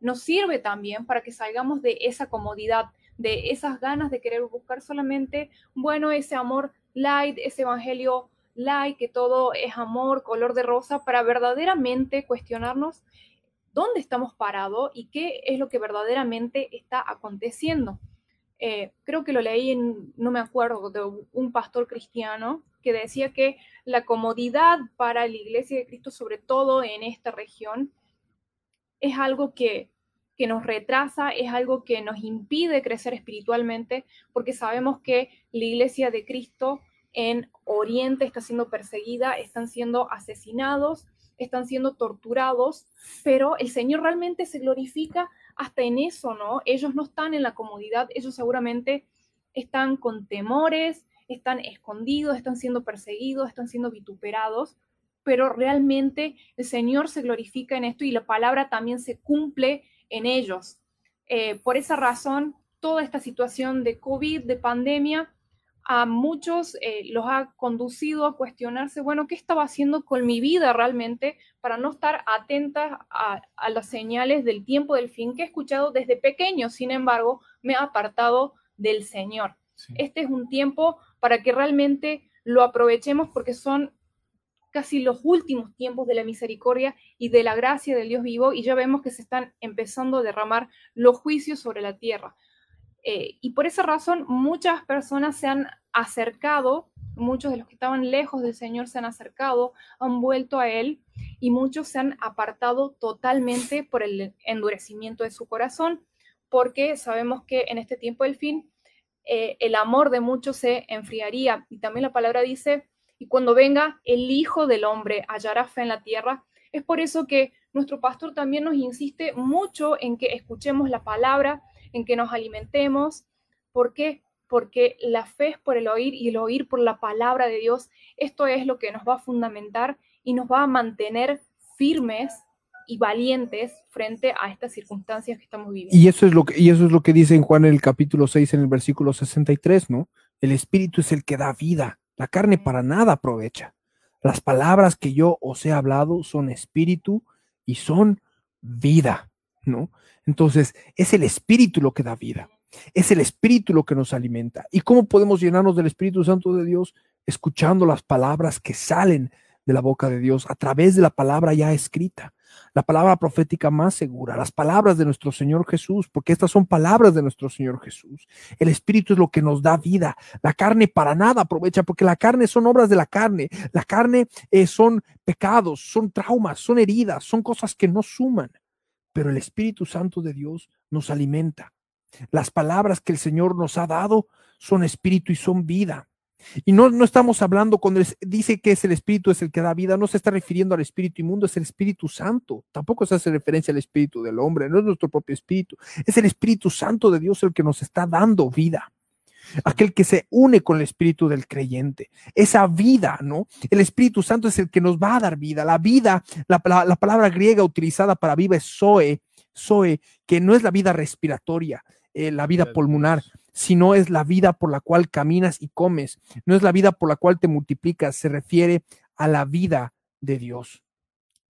nos sirve también para que salgamos de esa comodidad, de esas ganas de querer buscar solamente, bueno, ese amor light, ese evangelio light, que todo es amor, color de rosa, para verdaderamente cuestionarnos dónde estamos parados y qué es lo que verdaderamente está aconteciendo. Eh, creo que lo leí en, no me acuerdo, de un pastor cristiano que decía que la comodidad para la iglesia de Cristo, sobre todo en esta región, es algo que, que nos retrasa, es algo que nos impide crecer espiritualmente, porque sabemos que la iglesia de Cristo en Oriente está siendo perseguida, están siendo asesinados, están siendo torturados, pero el Señor realmente se glorifica hasta en eso, ¿no? Ellos no están en la comodidad, ellos seguramente están con temores, están escondidos, están siendo perseguidos, están siendo vituperados, pero realmente el Señor se glorifica en esto y la palabra también se cumple en ellos. Eh, por esa razón, toda esta situación de COVID, de pandemia, a muchos eh, los ha conducido a cuestionarse, bueno, ¿qué estaba haciendo con mi vida realmente para no estar atentas a, a, las señales del tiempo del fin que he escuchado desde pequeño? Sin embargo, me ha apartado del Señor. Este es un tiempo para que realmente lo aprovechemos porque son casi los últimos tiempos de la misericordia y de la gracia del Dios vivo y ya vemos que se están empezando a derramar los juicios sobre la tierra. Eh, y por esa razón muchas personas se han acercado, muchos de los que estaban lejos del Señor se han acercado, han vuelto a Él y muchos se han apartado totalmente por el endurecimiento de su corazón, porque sabemos que en este tiempo del fin eh, el amor de muchos se enfriaría. Y también la palabra dice, y cuando venga el Hijo del Hombre hallará fe en la tierra. Es por eso que nuestro pastor también nos insiste mucho en que escuchemos la palabra, en que nos alimentemos. ¿Por qué? Porque la fe es por el oír y el oír por la palabra de Dios. Esto es lo que nos va a fundamentar y nos va a mantener firmes y valientes frente a estas circunstancias que estamos viviendo. Y eso es lo que, y eso es lo que dice en Juan en el capítulo 6, en el versículo 63, ¿no? El espíritu es el que da vida, la carne para nada aprovecha. Las palabras que yo os he hablado son espíritu y son vida, ¿no? Entonces, es el Espíritu lo que da vida. Es el Espíritu lo que nos alimenta. ¿Y cómo podemos llenarnos del Espíritu Santo de Dios? Escuchando las palabras que salen de la boca de Dios a través de la palabra ya escrita, la palabra profética más segura, las palabras de nuestro Señor Jesús, porque estas son palabras de nuestro Señor Jesús. El Espíritu es lo que nos da vida. La carne para nada aprovecha, porque la carne son obras de la carne. La carne eh, son pecados, son traumas, son heridas, son cosas que no suman. Pero el Espíritu Santo de Dios nos alimenta. Las palabras que el Señor nos ha dado son espíritu y son vida. Y no, no estamos hablando cuando dice que es el espíritu es el que da vida, no se está refiriendo al espíritu inmundo, es el Espíritu Santo. Tampoco se hace referencia al espíritu del hombre, no es nuestro propio espíritu, es el Espíritu Santo de Dios el que nos está dando vida. Aquel que se une con el espíritu del creyente, esa vida, ¿no? El Espíritu Santo es el que nos va a dar vida. La vida, la, la palabra griega utilizada para viva es zoe, zoe, que no es la vida respiratoria, eh, la vida pulmonar, sino es la vida por la cual caminas y comes, no es la vida por la cual te multiplicas, se refiere a la vida de Dios.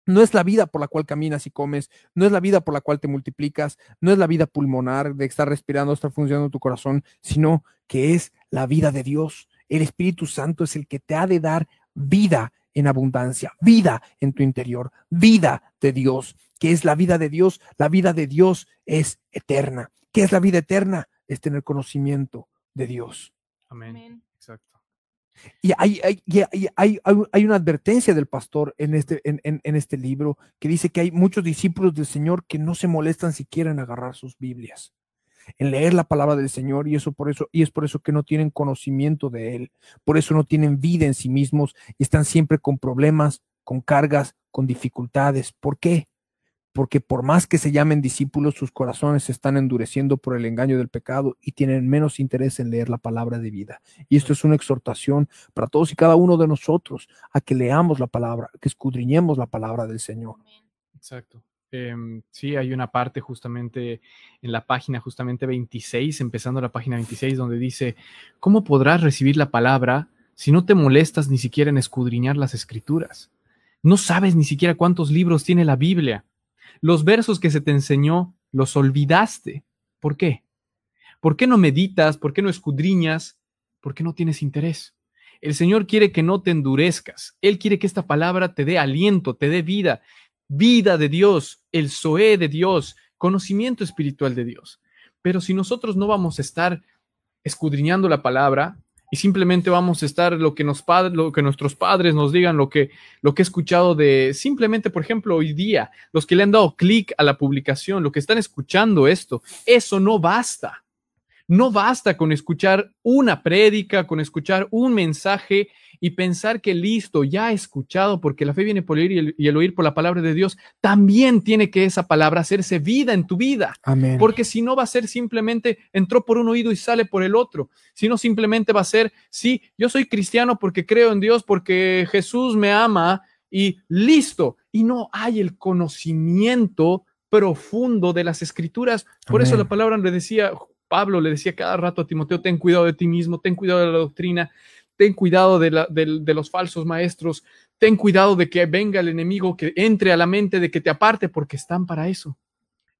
No es la vida por la cual caminas y comes, no es la vida por la cual te multiplicas, no es la vida pulmonar de estar respirando, estar funcionando tu corazón, sino que es la vida de Dios. El Espíritu Santo es el que te ha de dar vida en abundancia, vida en tu interior, vida de Dios, que es la vida de Dios. La vida de Dios es eterna. ¿Qué es la vida eterna? Es tener conocimiento de Dios. Amén. Exacto. Y hay, hay, hay, hay, una advertencia del pastor en este, en, en, este libro que dice que hay muchos discípulos del Señor que no se molestan siquiera en agarrar sus Biblias, en leer la palabra del Señor, y eso por eso, y es por eso que no tienen conocimiento de Él, por eso no tienen vida en sí mismos y están siempre con problemas, con cargas, con dificultades. ¿Por qué? Porque por más que se llamen discípulos, sus corazones se están endureciendo por el engaño del pecado y tienen menos interés en leer la palabra de vida. Y esto es una exhortación para todos y cada uno de nosotros a que leamos la palabra, que escudriñemos la palabra del Señor. Exacto. Em, sí, hay una parte justamente en la página, justamente 26, empezando la página 26, donde dice, ¿cómo podrás recibir la palabra si no te molestas ni siquiera en escudriñar las escrituras? No sabes ni siquiera cuántos libros tiene la Biblia los versos que se te enseñó los olvidaste. ¿Por qué? ¿Por qué no meditas? ¿Por qué no escudriñas? ¿Por qué no tienes interés? El Señor quiere que no te endurezcas. Él quiere que esta palabra te dé aliento, te dé vida, vida de Dios, el Zoé de Dios, conocimiento espiritual de Dios. Pero si nosotros no vamos a estar escudriñando la palabra, y simplemente vamos a estar lo que, nos lo que nuestros padres nos digan, lo que, lo que he escuchado de simplemente, por ejemplo, hoy día, los que le han dado clic a la publicación, lo que están escuchando esto, eso no basta. No basta con escuchar una prédica, con escuchar un mensaje y pensar que listo, ya he escuchado, porque la fe viene por oír y el, oír por la palabra de Dios. También tiene que esa palabra hacerse vida en tu vida. Amén. Porque si no va a ser simplemente entró por un oído y sale por el otro, sino simplemente va a ser, sí, yo soy cristiano porque creo en Dios, porque Jesús me ama y listo. Y no hay el conocimiento profundo de las escrituras. Por eso la palabra le decía, Pablo le decía cada rato a Timoteo, ten cuidado de ti mismo, ten cuidado de la doctrina, ten cuidado de, los falsos maestros, ten cuidado de que venga el enemigo, que entre a la mente, de que te aparte, porque están para eso.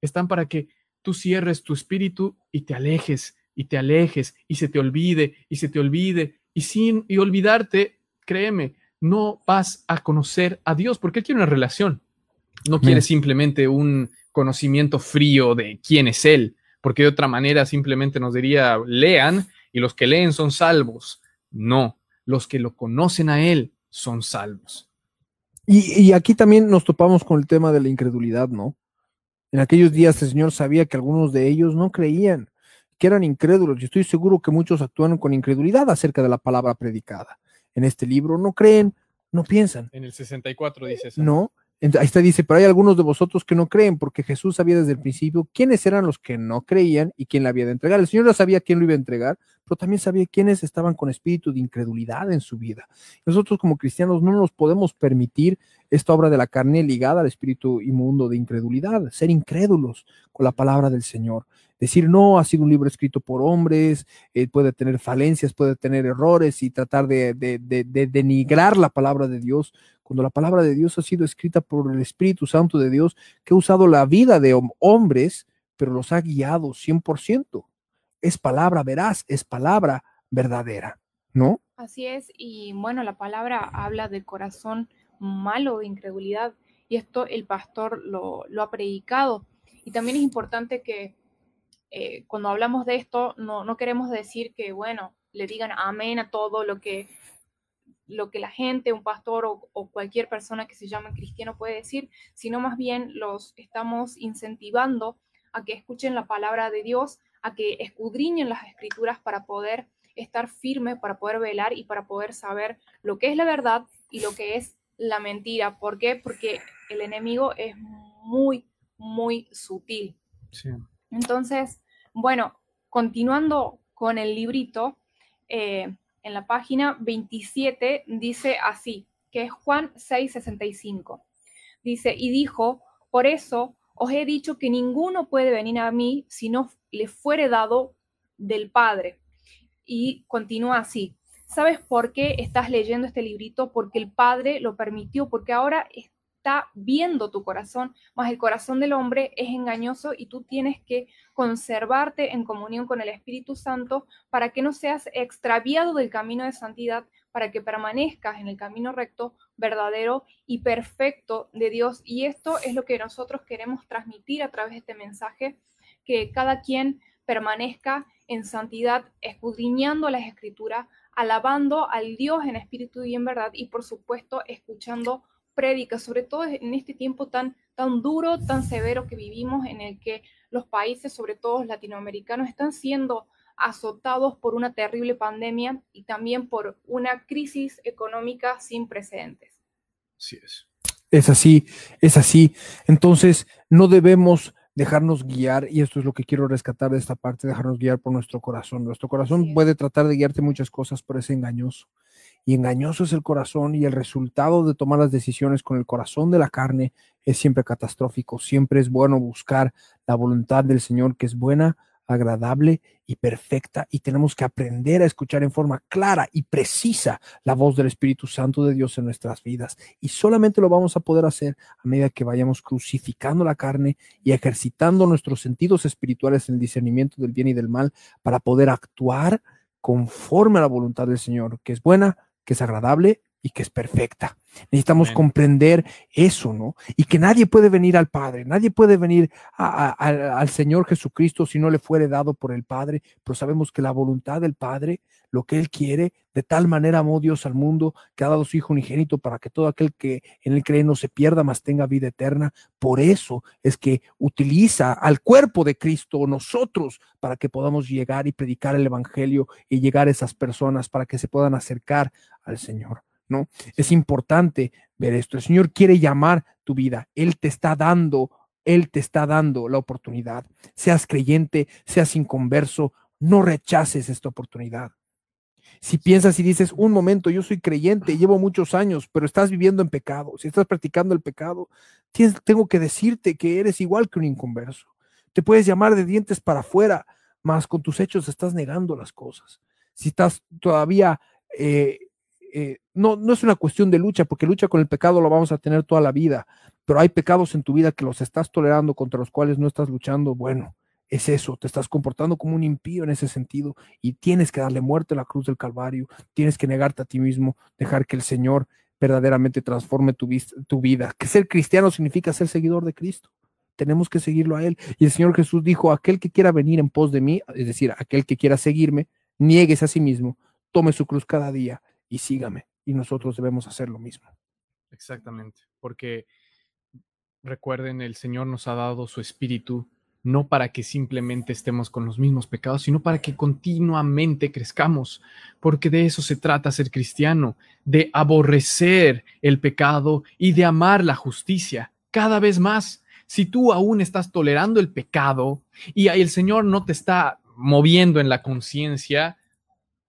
Están para que tú cierres tu espíritu y te alejes, y te alejes, y se te olvide, y se te olvide, y sin y olvidarte, créeme, no vas a conocer a Dios, porque Él quiere una relación. No quiere simplemente un conocimiento frío de quién es Él porque de otra manera simplemente nos diría, lean y los que leen son salvos. No, los que lo conocen a Él son salvos. Y, aquí también nos topamos con el tema de la incredulidad, ¿no? En aquellos días el Señor sabía que algunos de ellos no creían, que eran incrédulos, y estoy seguro que muchos actúan con incredulidad acerca de la palabra predicada. En este libro no creen, no piensan. En el 64 dice eso. No, Ahí está, dice, pero hay algunos de vosotros que no creen, porque Jesús sabía desde el principio quiénes eran los que no creían y quién la había de entregar. El Señor ya sabía quién lo iba a entregar, pero también sabía quiénes estaban con espíritu de incredulidad en su vida. Nosotros como cristianos no nos podemos permitir esta obra de la carne ligada al espíritu inmundo de incredulidad, ser incrédulos con la palabra del Señor. Decir, no, ha sido un libro escrito por hombres, eh, puede tener falencias, puede tener errores y tratar de denigrar la palabra de Dios cuando la palabra de Dios ha sido escrita por el Espíritu Santo de Dios, que ha usado la vida de hombres, pero los ha guiado 100%. Es palabra veraz, es palabra verdadera, ¿no? Así es, y bueno, la palabra habla del corazón malo de incredulidad, y esto el pastor lo, ha predicado. Y también es importante que eh, cuando hablamos de esto, no, no queremos decir que, bueno, le digan amén a todo lo que lo que la gente, un pastor o, cualquier persona que se llame cristiano puede decir, sino más bien los estamos incentivando a que escuchen la palabra de Dios, a que escudriñen las escrituras para poder estar firme, para poder velar y para poder saber lo que es la verdad y lo que es la mentira. ¿Por qué? Porque el enemigo es muy, muy sutil. Entonces, bueno, continuando con el librito, eh, en la página 27 dice así, que es Juan 6:65. Dice, y dijo, por eso os he dicho que ninguno puede venir a mí si no le fuere dado del Padre. Y continúa así. ¿Sabes por qué estás leyendo este librito? Porque el Padre lo permitió, porque ahora está viendo tu corazón, más el corazón del hombre es engañoso y tú tienes que conservarte en comunión con el Espíritu Santo para que no seas extraviado del camino de santidad, para que permanezcas en el camino recto, verdadero y perfecto de Dios. Y esto es lo que nosotros queremos transmitir a través de este mensaje, que cada quien permanezca en santidad, escudriñando las escrituras, alabando al Dios en espíritu y en verdad, y por supuesto escuchando prédica, sobre todo en este tiempo tan, tan duro, tan severo que vivimos, en el que los países, sobre todo latinoamericanos, están siendo azotados por una terrible pandemia y también por una crisis económica sin precedentes. Así es. Es así, es así. Entonces, no debemos dejarnos guiar, y esto es lo que quiero rescatar de esta parte, dejarnos guiar por nuestro corazón. Nuestro corazón puede tratar de guiarte muchas cosas, pero es engañoso y engañoso es el corazón y el resultado de tomar las decisiones con el corazón de la carne es siempre catastrófico. Siempre es bueno buscar la voluntad del Señor que es buena, agradable y perfecta y tenemos que aprender a escuchar en forma clara y precisa la voz del Espíritu Santo de Dios en nuestras vidas y solamente lo vamos a poder hacer a medida que vayamos crucificando la carne y ejercitando nuestros sentidos espirituales en el discernimiento del bien y del mal para poder actuar conforme a la voluntad del Señor, que es buena, que es agradable y que es perfecta. Necesitamos comprender eso, ¿no? Y que nadie puede venir al Padre, nadie puede venir al Señor Jesucristo si no le fuere dado por el Padre, pero sabemos que la voluntad del Padre, lo que Él quiere, de tal manera amó Dios al mundo que ha dado su Hijo unigénito para que todo aquel que en Él cree no se pierda, mas tenga vida eterna. Por eso es que utiliza al cuerpo de Cristo, nosotros, para que podamos llegar y predicar el Evangelio y llegar a esas personas para que se puedan acercar al Señor. ¿No? Es importante ver esto. El Señor quiere llamar tu vida. Él te está dando, Él te está dando la oportunidad. Seas creyente, seas inconverso, no rechaces esta oportunidad. Si piensas y dices, un momento, yo soy creyente, llevo muchos años, pero estás viviendo en pecado, si estás practicando el pecado, tengo que decirte que eres igual que un inconverso. Te puedes llamar de dientes para afuera, mas con tus hechos estás negando las cosas. Si estás todavía eh, eh, no, no es una cuestión de lucha, porque lucha con el pecado lo vamos a tener toda la vida, pero hay pecados en tu vida que los estás tolerando, contra los cuales no estás luchando. Bueno, es eso, te estás comportando como un impío en ese sentido y tienes que darle muerte a la cruz del Calvario, tienes que negarte a ti mismo, dejar que el Señor verdaderamente transforme tu, tu vida. Que ser cristiano significa ser seguidor de Cristo. Tenemos que seguirlo a Él. Y el Señor Jesús dijo, aquel que quiera venir en pos de mí, es decir, aquel que quiera seguirme, niegues a sí mismo, tome su cruz cada día y sígame. Y nosotros debemos hacer lo mismo. Exactamente, porque recuerden, el Señor nos ha dado su espíritu no para que simplemente estemos con los mismos pecados, sino para que continuamente crezcamos, porque de eso se trata ser cristiano, de aborrecer el pecado y de amar la justicia cada vez más. Si tú aún estás tolerando el pecado y el Señor no te está moviendo en la conciencia,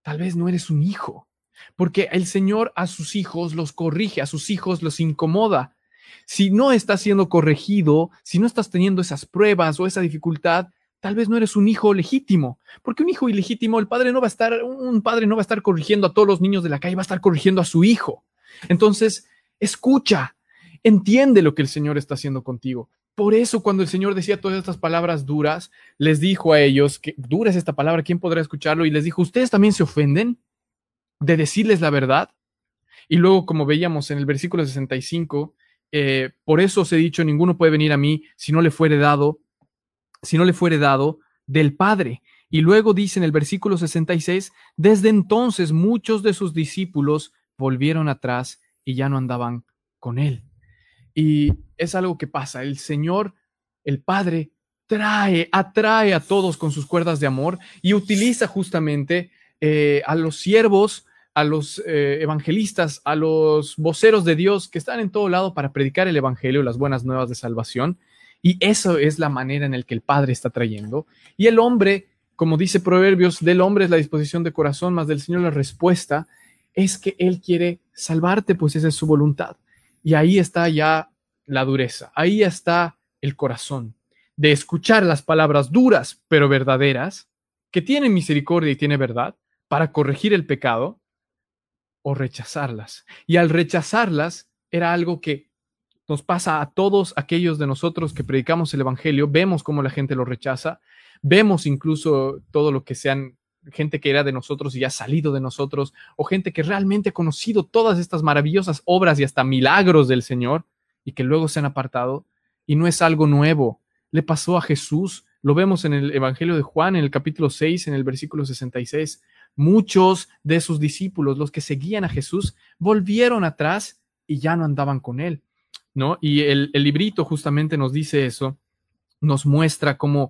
tal vez no eres un hijo, porque el Señor a sus hijos los corrige, a sus hijos los incomoda. Si no estás siendo corregido, si no estás teniendo esas pruebas o esa dificultad, tal vez no eres un hijo legítimo, porque un hijo ilegítimo, el padre no va a estar, un padre no va a estar corrigiendo a todos los niños de la calle, va a estar corrigiendo a su hijo. Entonces, Escucha, entiende lo que el Señor está haciendo contigo. Por eso cuando el Señor decía todas estas palabras duras, les dijo a ellos, que dura es esta palabra, ¿quién podrá escucharlo? Y les dijo, ¿ustedes también se ofenden de decirles la verdad? Y luego, como veíamos en el versículo 65, eh, por eso os he dicho, ninguno puede venir a mí si no le fuere dado, si no le fuere dado del Padre. Y luego dice en el versículo 66, desde entonces muchos de sus discípulos volvieron atrás y ya no andaban con él. Y es algo que pasa. El Señor, el Padre, trae, atrae a todos con sus cuerdas de amor y utiliza justamente eh, a los siervos, a los eh, evangelistas, a los voceros de Dios que están en todo lado para predicar el Evangelio, las buenas nuevas de salvación. Y eso es la manera en la que el Padre está trayendo. Y el hombre, como dice Proverbios, del hombre es la disposición de corazón, más del Señor la respuesta es que Él quiere salvarte, pues esa es su voluntad. Y ahí está ya la dureza, ahí está el corazón de escuchar las palabras duras pero verdaderas, que tienen misericordia y tiene verdad, para corregir el pecado, o rechazarlas. Y al rechazarlas era algo que nos pasa a todos aquellos de nosotros que predicamos el Evangelio, vemos cómo la gente lo rechaza, vemos incluso todo lo que sean gente que era de nosotros y ha salido de nosotros, o gente que realmente ha conocido todas estas maravillosas obras y hasta milagros del Señor y que luego se han apartado. Y no es algo nuevo. Le pasó a Jesús. Lo vemos en el Evangelio de Juan, en el capítulo 6, en el versículo 66. Muchos de sus discípulos, los que seguían a Jesús, volvieron atrás y ya no andaban con él. ¿no? Y el, librito justamente nos dice eso, nos muestra cómo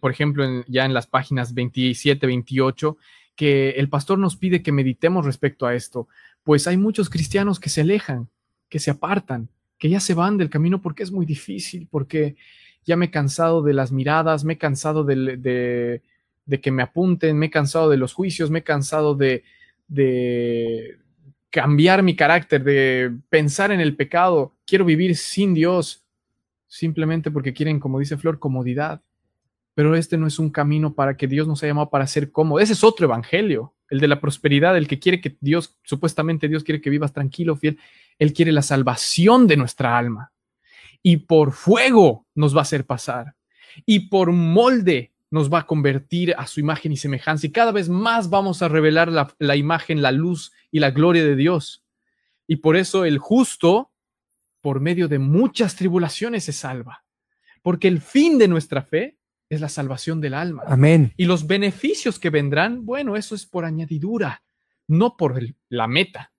por ejemplo, ya en las páginas 27, 28, que el pastor nos pide que meditemos respecto a esto, pues hay muchos cristianos que se alejan, que se apartan, que ya se van del camino porque es muy difícil, porque ya me he cansado de las miradas, me he cansado de, que me apunten, me he cansado de los juicios, me he cansado de, de cambiar mi carácter, de pensar en el pecado, quiero vivir sin Dios, simplemente porque quieren, como dice Flor, comodidad pero este no es un camino para que Dios nos haya llamado para ser cómodo. Ese es otro evangelio, el de la prosperidad, el que quiere que Dios, supuestamente Dios quiere que vivas tranquilo, fiel. Él quiere la salvación de nuestra alma. Y por fuego nos va a hacer pasar. Y por molde nos va a convertir a su imagen y semejanza. Y cada vez más vamos a revelar la, la imagen, la luz y la gloria de Dios. Y por eso el justo, por medio de muchas tribulaciones, se salva. Porque el fin de nuestra fe es la salvación del alma. Amén. Y los beneficios que vendrán, bueno, eso es por añadidura, no por la meta.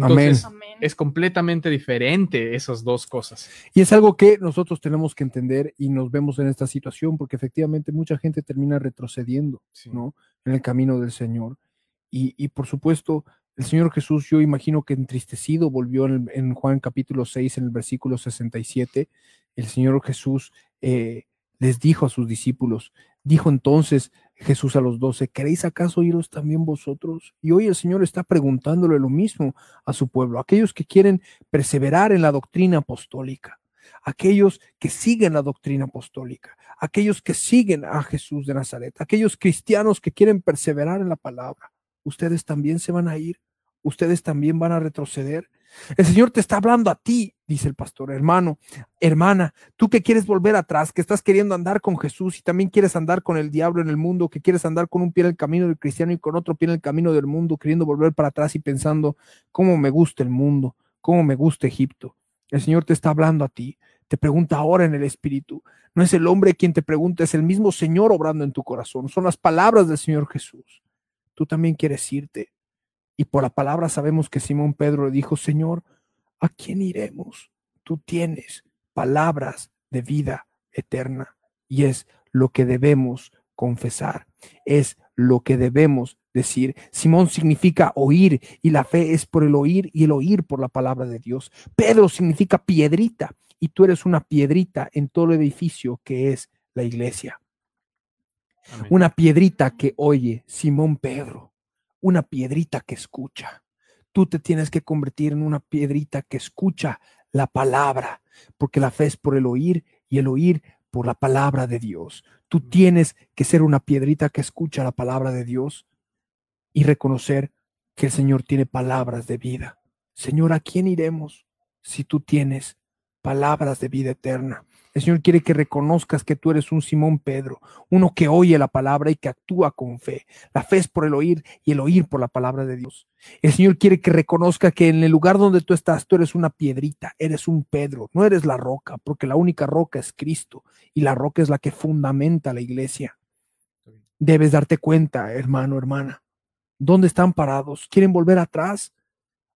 Entonces, Amén. es completamente diferente esas dos cosas. Y es algo que nosotros tenemos que entender y nos vemos en esta situación porque efectivamente mucha gente termina retrocediendo, ¿no? En el camino del Señor. Y, por supuesto, el Señor Jesús, yo imagino que entristecido volvió en, Juan capítulo 6, en el versículo 67. El Señor Jesús eh, les dijo a sus discípulos. Dijo entonces Jesús a los doce, ¿queréis acaso iros también vosotros? Y hoy el Señor está preguntándole lo mismo a su pueblo, aquellos que quieren perseverar en la doctrina apostólica, aquellos que siguen la doctrina apostólica, aquellos que siguen a Jesús de Nazaret, aquellos cristianos que quieren perseverar en la palabra. Ustedes también se van a ir, ustedes también van a retroceder. El Señor te está hablando a ti, dice el pastor, hermano, hermana, tú que quieres volver atrás, que estás queriendo andar con Jesús y también quieres andar con el diablo en el mundo, que quieres andar con un pie en el camino del cristiano y con otro pie en el camino del mundo, queriendo volver para atrás y pensando, ¿cómo me gusta el mundo? ¿Cómo me gusta Egipto? El Señor te está hablando a ti, te pregunta ahora en el Espíritu. No es el hombre quien te pregunta, es el mismo Señor obrando en tu corazón. Son las palabras del Señor Jesús. Tú también quieres irte. Y por la palabra sabemos que Simón Pedro le dijo, Señor, ¿a quién iremos? Tú tienes palabras de vida eterna y es lo que debemos confesar, es lo que debemos decir. Simón significa oír y la fe es por el oír y el oír por la palabra de Dios. Pedro significa piedrita y tú eres una piedrita en todo el edificio que es la iglesia. Una piedrita que oye Simón Pedro una piedrita que escucha. Tú te tienes que convertir en una piedrita que escucha la palabra, porque la fe es por el oír y el oír por la palabra de Dios. Tú tienes que ser una piedrita que escucha la palabra de Dios y reconocer que el Señor tiene palabras de vida. Señor, ¿a quién iremos? si tú tienes palabras de vida eterna. El Señor quiere que reconozcas que tú eres un Simón Pedro, uno que oye la palabra y que actúa con fe. La fe es por el oír y el oír por la palabra de Dios. El Señor quiere que reconozca que en el lugar donde tú estás, tú eres una piedrita, eres un Pedro, no eres la roca, porque la única roca es Cristo y la roca es la que fundamenta la iglesia. Debes darte cuenta, hermano, hermana. ¿Dónde están parados? ¿Quieren volver atrás?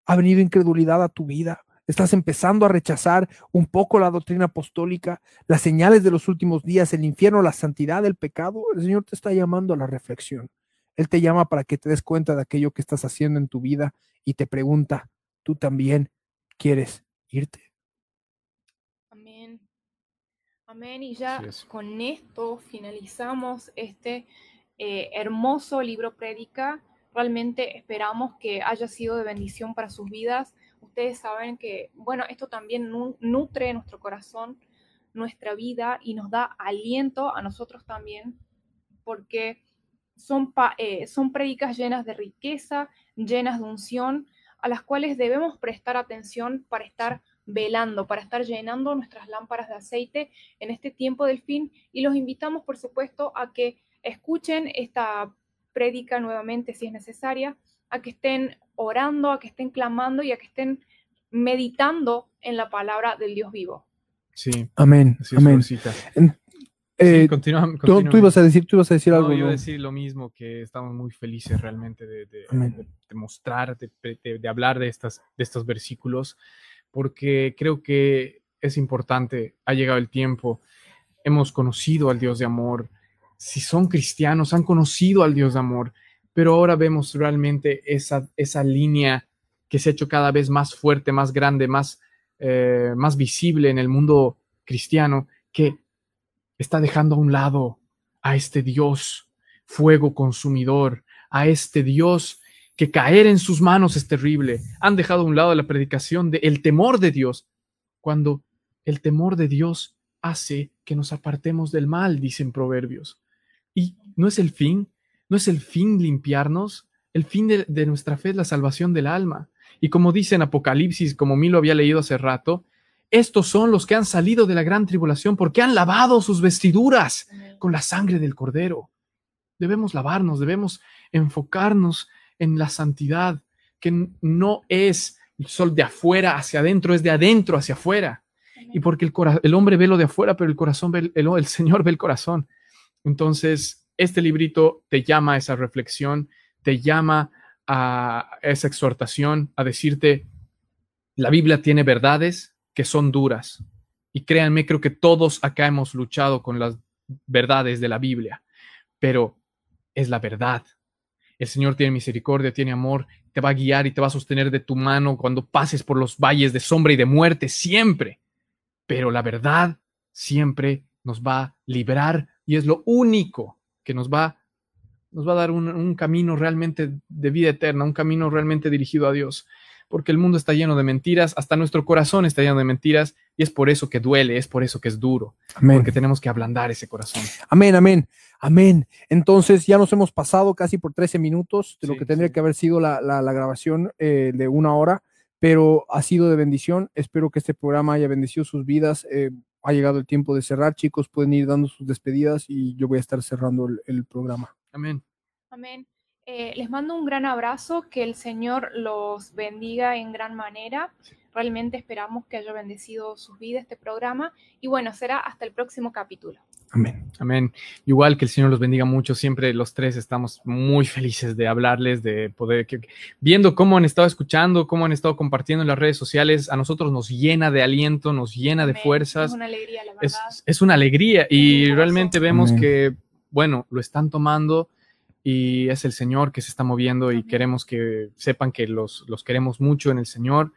¿Ha venido incredulidad a tu vida? Estás empezando a rechazar un poco la doctrina apostólica, las señales de los últimos días, el infierno, la santidad, el pecado, el Señor te está llamando a la reflexión. Él te llama para que te des cuenta de aquello que estás haciendo en tu vida y te pregunta, ¿tú también quieres irte? Amén. Amén. Y ya con esto finalizamos este eh, hermoso libro prédica. Realmente esperamos que haya sido de bendición para sus vidas ustedes saben que, bueno, esto también nutre nuestro corazón, nuestra vida y nos da aliento a nosotros también, porque son, eh, son predicas llenas de riqueza, llenas de unción, a las cuales debemos prestar atención para estar velando, para estar llenando nuestras lámparas de aceite en este tiempo del fin. Y los invitamos, por supuesto, a que escuchen esta prédica nuevamente si es necesaria, a que estén orando, a que estén clamando y a que estén meditando en la palabra del Dios vivo. Sí. Amén. amén. Eh, Tú, ibas a decir, tú ibas a decir algo. Yo iba a decir lo mismo, que estamos muy felices realmente de, de, mostrar, de, hablar de, estas, de estos versículos, porque creo que es importante, ha llegado el tiempo, hemos conocido al Dios de amor, si son cristianos, han conocido al Dios de amor, pero ahora vemos realmente esa, esa línea que se ha hecho cada vez más fuerte, más grande, más, eh, más visible en el mundo cristiano, que está dejando a un lado a este Dios fuego consumidor, a este Dios que caer en sus manos es terrible. Han dejado a un lado la predicación del el temor de Dios, cuando el temor de Dios hace que nos apartemos del mal, dicen proverbios. Y no es el fin, no es el fin limpiarnos, el fin de, nuestra fe es la salvación del alma. Y como dice en Apocalipsis, como Milo había leído hace rato, estos son los que han salido de la gran tribulación porque han lavado sus vestiduras con la sangre del cordero. Debemos lavarnos, debemos enfocarnos en la santidad, que no es el sol de afuera hacia adentro, es de adentro hacia afuera. Y porque el, el hombre ve lo de afuera, pero el corazón ve el, el Señor ve el corazón. Entonces, este librito te llama a esa reflexión, te llama a esa exhortación, a decirte, la Biblia tiene verdades que son duras. Y créanme, creo que todos acá hemos luchado con las verdades de la Biblia, pero es la verdad. El Señor tiene misericordia, tiene amor, te va a guiar y te va a sostener de tu mano cuando pases por los valles de sombra y de muerte, siempre. Pero la verdad siempre nos va a librar y es lo único que nos va, nos va a dar un, camino realmente de vida eterna, un camino realmente dirigido a Dios. Porque el mundo está lleno de mentiras, hasta nuestro corazón está lleno de mentiras, y es por eso que duele, es por eso que es duro. Porque tenemos que ablandar ese corazón. Amén, amén, amén. Entonces ya nos hemos pasado casi por 13 minutos de lo que tendría que haber sido la, grabación eh, de una hora, pero ha sido de bendición. Espero que este programa haya bendecido sus vidas. Eh, ha llegado el tiempo de cerrar, chicos, pueden ir dando sus despedidas y yo voy a estar cerrando el, programa. Amén. Amén. Eh, les mando un gran abrazo, que el Señor los bendiga en gran manera. Realmente esperamos que haya bendecido sus vidas este programa y bueno, será hasta el próximo capítulo. Amén. Amén. Igual que el Señor los bendiga mucho. Siempre los tres estamos muy felices de hablarles, de poder, que, viendo cómo han estado escuchando, cómo han estado compartiendo en las redes sociales. A nosotros nos llena de aliento, nos llena de fuerzas. Es una alegría, la verdad. Es, una alegría y realmente vemos que, bueno, lo están tomando y es el Señor que se está moviendo y queremos que sepan que los, los queremos mucho en el Señor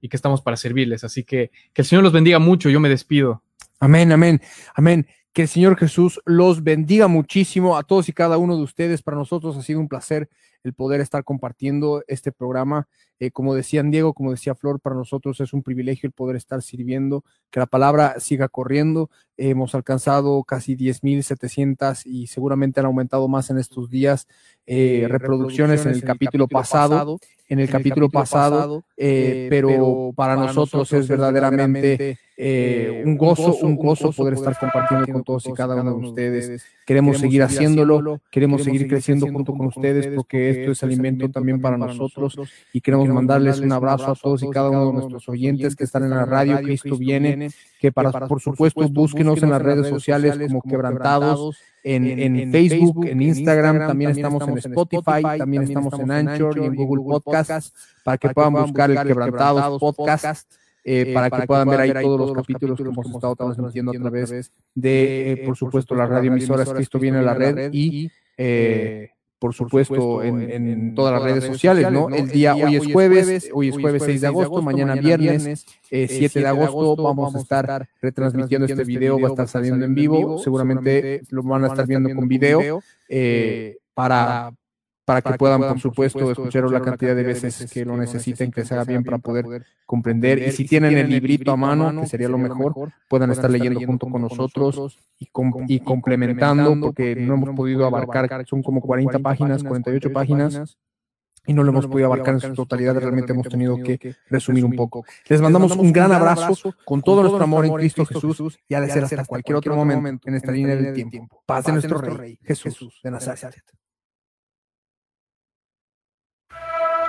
y que estamos para servirles. Así que que el Señor los bendiga mucho. Yo me despido. Amén, amén, amén. Que el Señor Jesús los bendiga muchísimo a todos y cada uno de ustedes. Para nosotros ha sido un placer el poder estar compartiendo este programa. Eh, como decían Diego, como decía Flor, para nosotros es un privilegio el poder estar sirviendo, que la palabra siga corriendo. hemos alcanzado casi 10.700 y seguramente han aumentado más en estos días eh, reproducciones en el capítulo pasado en el, capítulo, pasado, eh, pero para, nosotros, es verdaderamente eh, un gozo, un gozo poder estar compartiendo con todos y cada uno de ustedes. Queremos seguir haciéndolo, queremos seguir creciendo junto con ustedes porque esto es alimento también para nosotros y queremos mandarles un abrazo a todos y cada uno de nuestros oyentes que están en la radio Cristo viene, que para, por supuesto búsquenos en las redes sociales como quebrantados en, Facebook, en Instagram, también estamos en Spotify, también estamos en Anchor y en Google Podcast para que puedan buscar el Quebrantados Podcast. Eh, para que puedan ver ahí todos los capítulos que hemos estado transmitiendo a través de, eh, por supuesto, las radioemisoras Cristo viene a la red y eh, por supuesto, en, todas las redes sociales, ¿no? El día, hoy es jueves, hoy es jueves 6 de agosto, mañana viernes 7 eh, de agosto vamos a estar retransmitiendo este, este video, va a estar saliendo en vivo, seguramente lo van a estar viendo con video eh, para para que puedan, por supuesto, escucharlo la cantidad de veces que lo necesiten, que sea bien para poder comprender. Y si tienen el librito a mano, que sería lo mejor, puedan estar leyendo junto con nosotros y, complementando, porque no hemos podido abarcar, son como 40 páginas, 48 páginas y no lo hemos podido abarcar en su totalidad, realmente hemos tenido que resumir un poco. Les mandamos un gran abrazo con todo nuestro amor en Cristo Jesús y ha de ser hasta cualquier otro momento en esta línea del tiempo. Paz de nuestro Rey, Jesús de Nazaret.